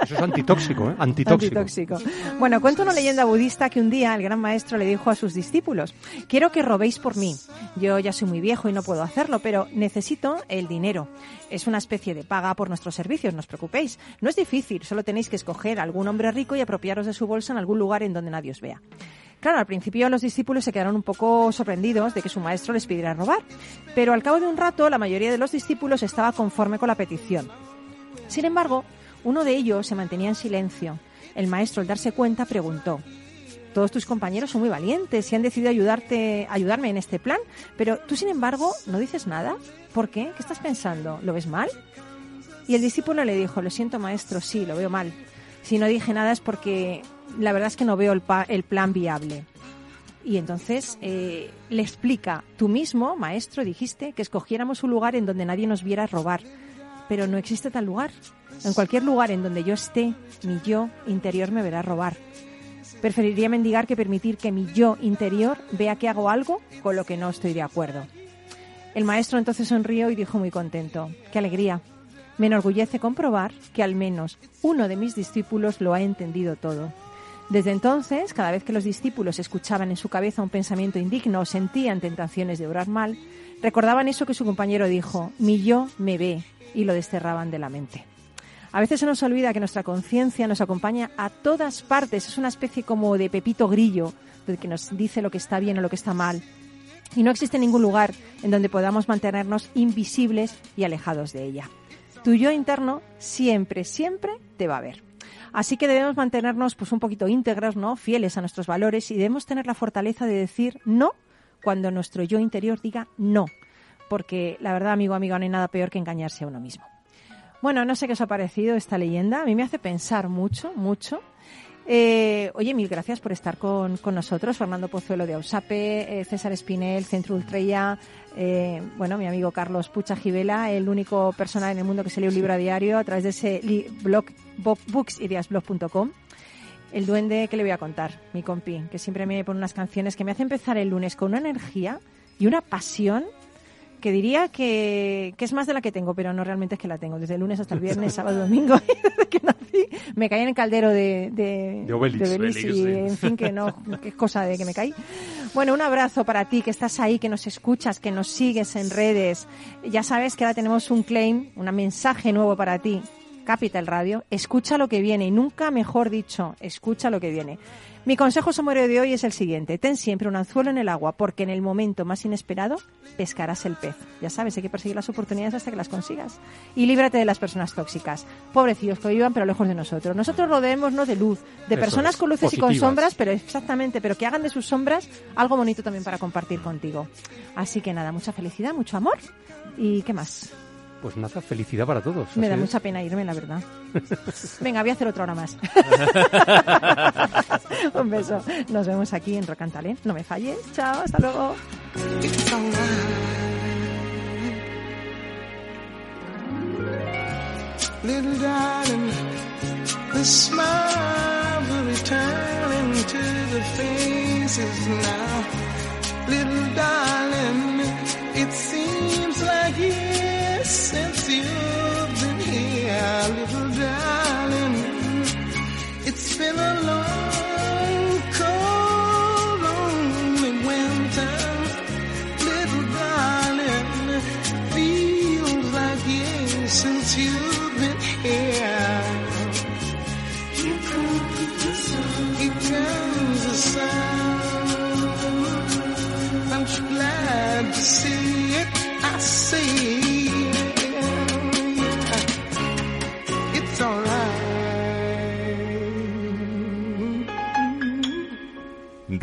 Speaker 5: Eso es antitóxico, ¿eh? Antitóxico.
Speaker 3: Antitóxico. Bueno, cuenta una leyenda budista que un día el gran maestro le dijo a sus discípulos, quiero que robéis por mí. Yo ya soy muy viejo y no puedo hacerlo, pero necesito el dinero. Es una especie de paga por nuestros servicios, no os preocupéis. No es difícil, solo tenéis que escoger a algún hombre rico y apropiaros de su bolsa en algún lugar en donde nadie os vea. Claro, al principio los discípulos se quedaron un poco sorprendidos de que su maestro les pidiera robar, pero al cabo de un rato la mayoría de los discípulos estaba conforme con la petición. Sin embargo, uno de ellos se mantenía en silencio. El maestro, al darse cuenta, preguntó: Todos tus compañeros son muy valientes y han decidido ayudarte, ayudarme en este plan, pero tú, sin embargo, no dices nada. ¿Por qué? ¿Qué estás pensando? ¿Lo ves mal? Y el discípulo le dijo: Lo siento, maestro, sí, lo veo mal. Si no dije nada es porque la verdad es que no veo el, pa- el plan viable. Y entonces eh, le explica, tú mismo, maestro, dijiste que escogiéramos un lugar en donde nadie nos viera robar, pero no existe tal lugar. En cualquier lugar en donde yo esté, mi yo interior me verá robar. Preferiría mendigar que permitir que mi yo interior vea que hago algo con lo que no estoy de acuerdo. El maestro entonces sonrió y dijo muy contento, ¡qué alegría! Me enorgullece comprobar que al menos uno de mis discípulos lo ha entendido todo. Desde entonces, cada vez que los discípulos escuchaban en su cabeza un pensamiento indigno o sentían tentaciones de obrar mal, recordaban eso que su compañero dijo, mi yo me ve, y lo desterraban de la mente. A veces se nos olvida que nuestra conciencia nos acompaña a todas partes, es una especie como de pepito grillo, que nos dice lo que está bien o lo que está mal. Y no existe ningún lugar en donde podamos mantenernos invisibles y alejados de ella. Tu yo interno siempre, siempre te va a ver. Así que debemos mantenernos pues un poquito íntegros, ¿no? Fieles a nuestros valores y debemos tener la fortaleza de decir no cuando nuestro yo interior diga no. Porque la verdad, amigo, amigo, no hay nada peor que engañarse a uno mismo. Bueno, no sé qué os ha parecido esta leyenda. A mí me hace pensar mucho, mucho. Eh, oye, mil gracias por estar con, con nosotros. Fernando Pozuelo de Ausape, eh, César Espinel, Centro Ultrella, eh, bueno, mi amigo Carlos Pucha Givela, el único personal en el mundo que se lee un libro a diario a través de ese blog bo- booksideasblog.com. El duende, ¿qué le voy a contar? Mi compi, que siempre me pone unas canciones que me hace empezar el lunes con una energía y una pasión que diría que, que es más de la que tengo, pero no realmente es que la tengo. Desde el lunes hasta el viernes, sábado, domingo, desde que nací, me caí en el caldero de, de,
Speaker 5: De Obelix.
Speaker 4: Obelix,
Speaker 3: y,
Speaker 4: sí.
Speaker 3: en fin, que no, que es cosa de que me caí. Bueno, un abrazo para ti, que estás ahí, que nos escuchas, que nos sigues en redes. Ya sabes que ahora tenemos un claim, un mensaje nuevo para ti. Capital Radio, escucha lo que viene, y nunca mejor dicho, escucha lo que viene. Mi consejo sumario de hoy es el siguiente. Ten siempre un anzuelo en el agua, porque en el momento más inesperado pescarás el pez. Ya sabes, hay que perseguir las oportunidades hasta que las consigas. Y líbrate de las personas tóxicas. Pobrecillos que vivan, pero lejos de nosotros. Nosotros rodeémonos de luz, de
Speaker 5: Eso
Speaker 3: personas
Speaker 5: es,
Speaker 3: con luces y con sombras, pero exactamente, pero que hagan de sus sombras algo bonito también para compartir contigo. Así que nada, mucha felicidad, mucho amor. ¿Y qué más?
Speaker 5: Pues nada, felicidad para todos.
Speaker 3: Me da
Speaker 5: es.
Speaker 3: mucha pena irme, la verdad. Venga, voy a hacer otra hora más. Un beso. Nos vemos aquí en Rock and Talent. No me falles. Chao, hasta luego.
Speaker 9: Little darling, the smiles are returning to the faces now. Little darling, it seems like years sense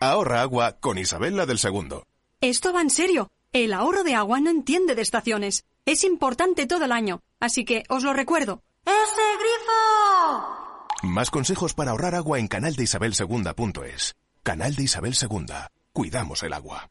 Speaker 11: Ahorra agua con Isabel la del Segundo.
Speaker 12: Esto va en serio. El ahorro de agua no entiende de estaciones. Es importante todo el año. Así que os lo recuerdo. ¡Ese grifo!
Speaker 11: Más consejos para ahorrar agua en canaldeisabelsegunda.es. Canal de Isabel Segunda. Cuidamos el agua.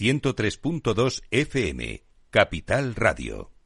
Speaker 1: 103.2 FM, Capital Radio.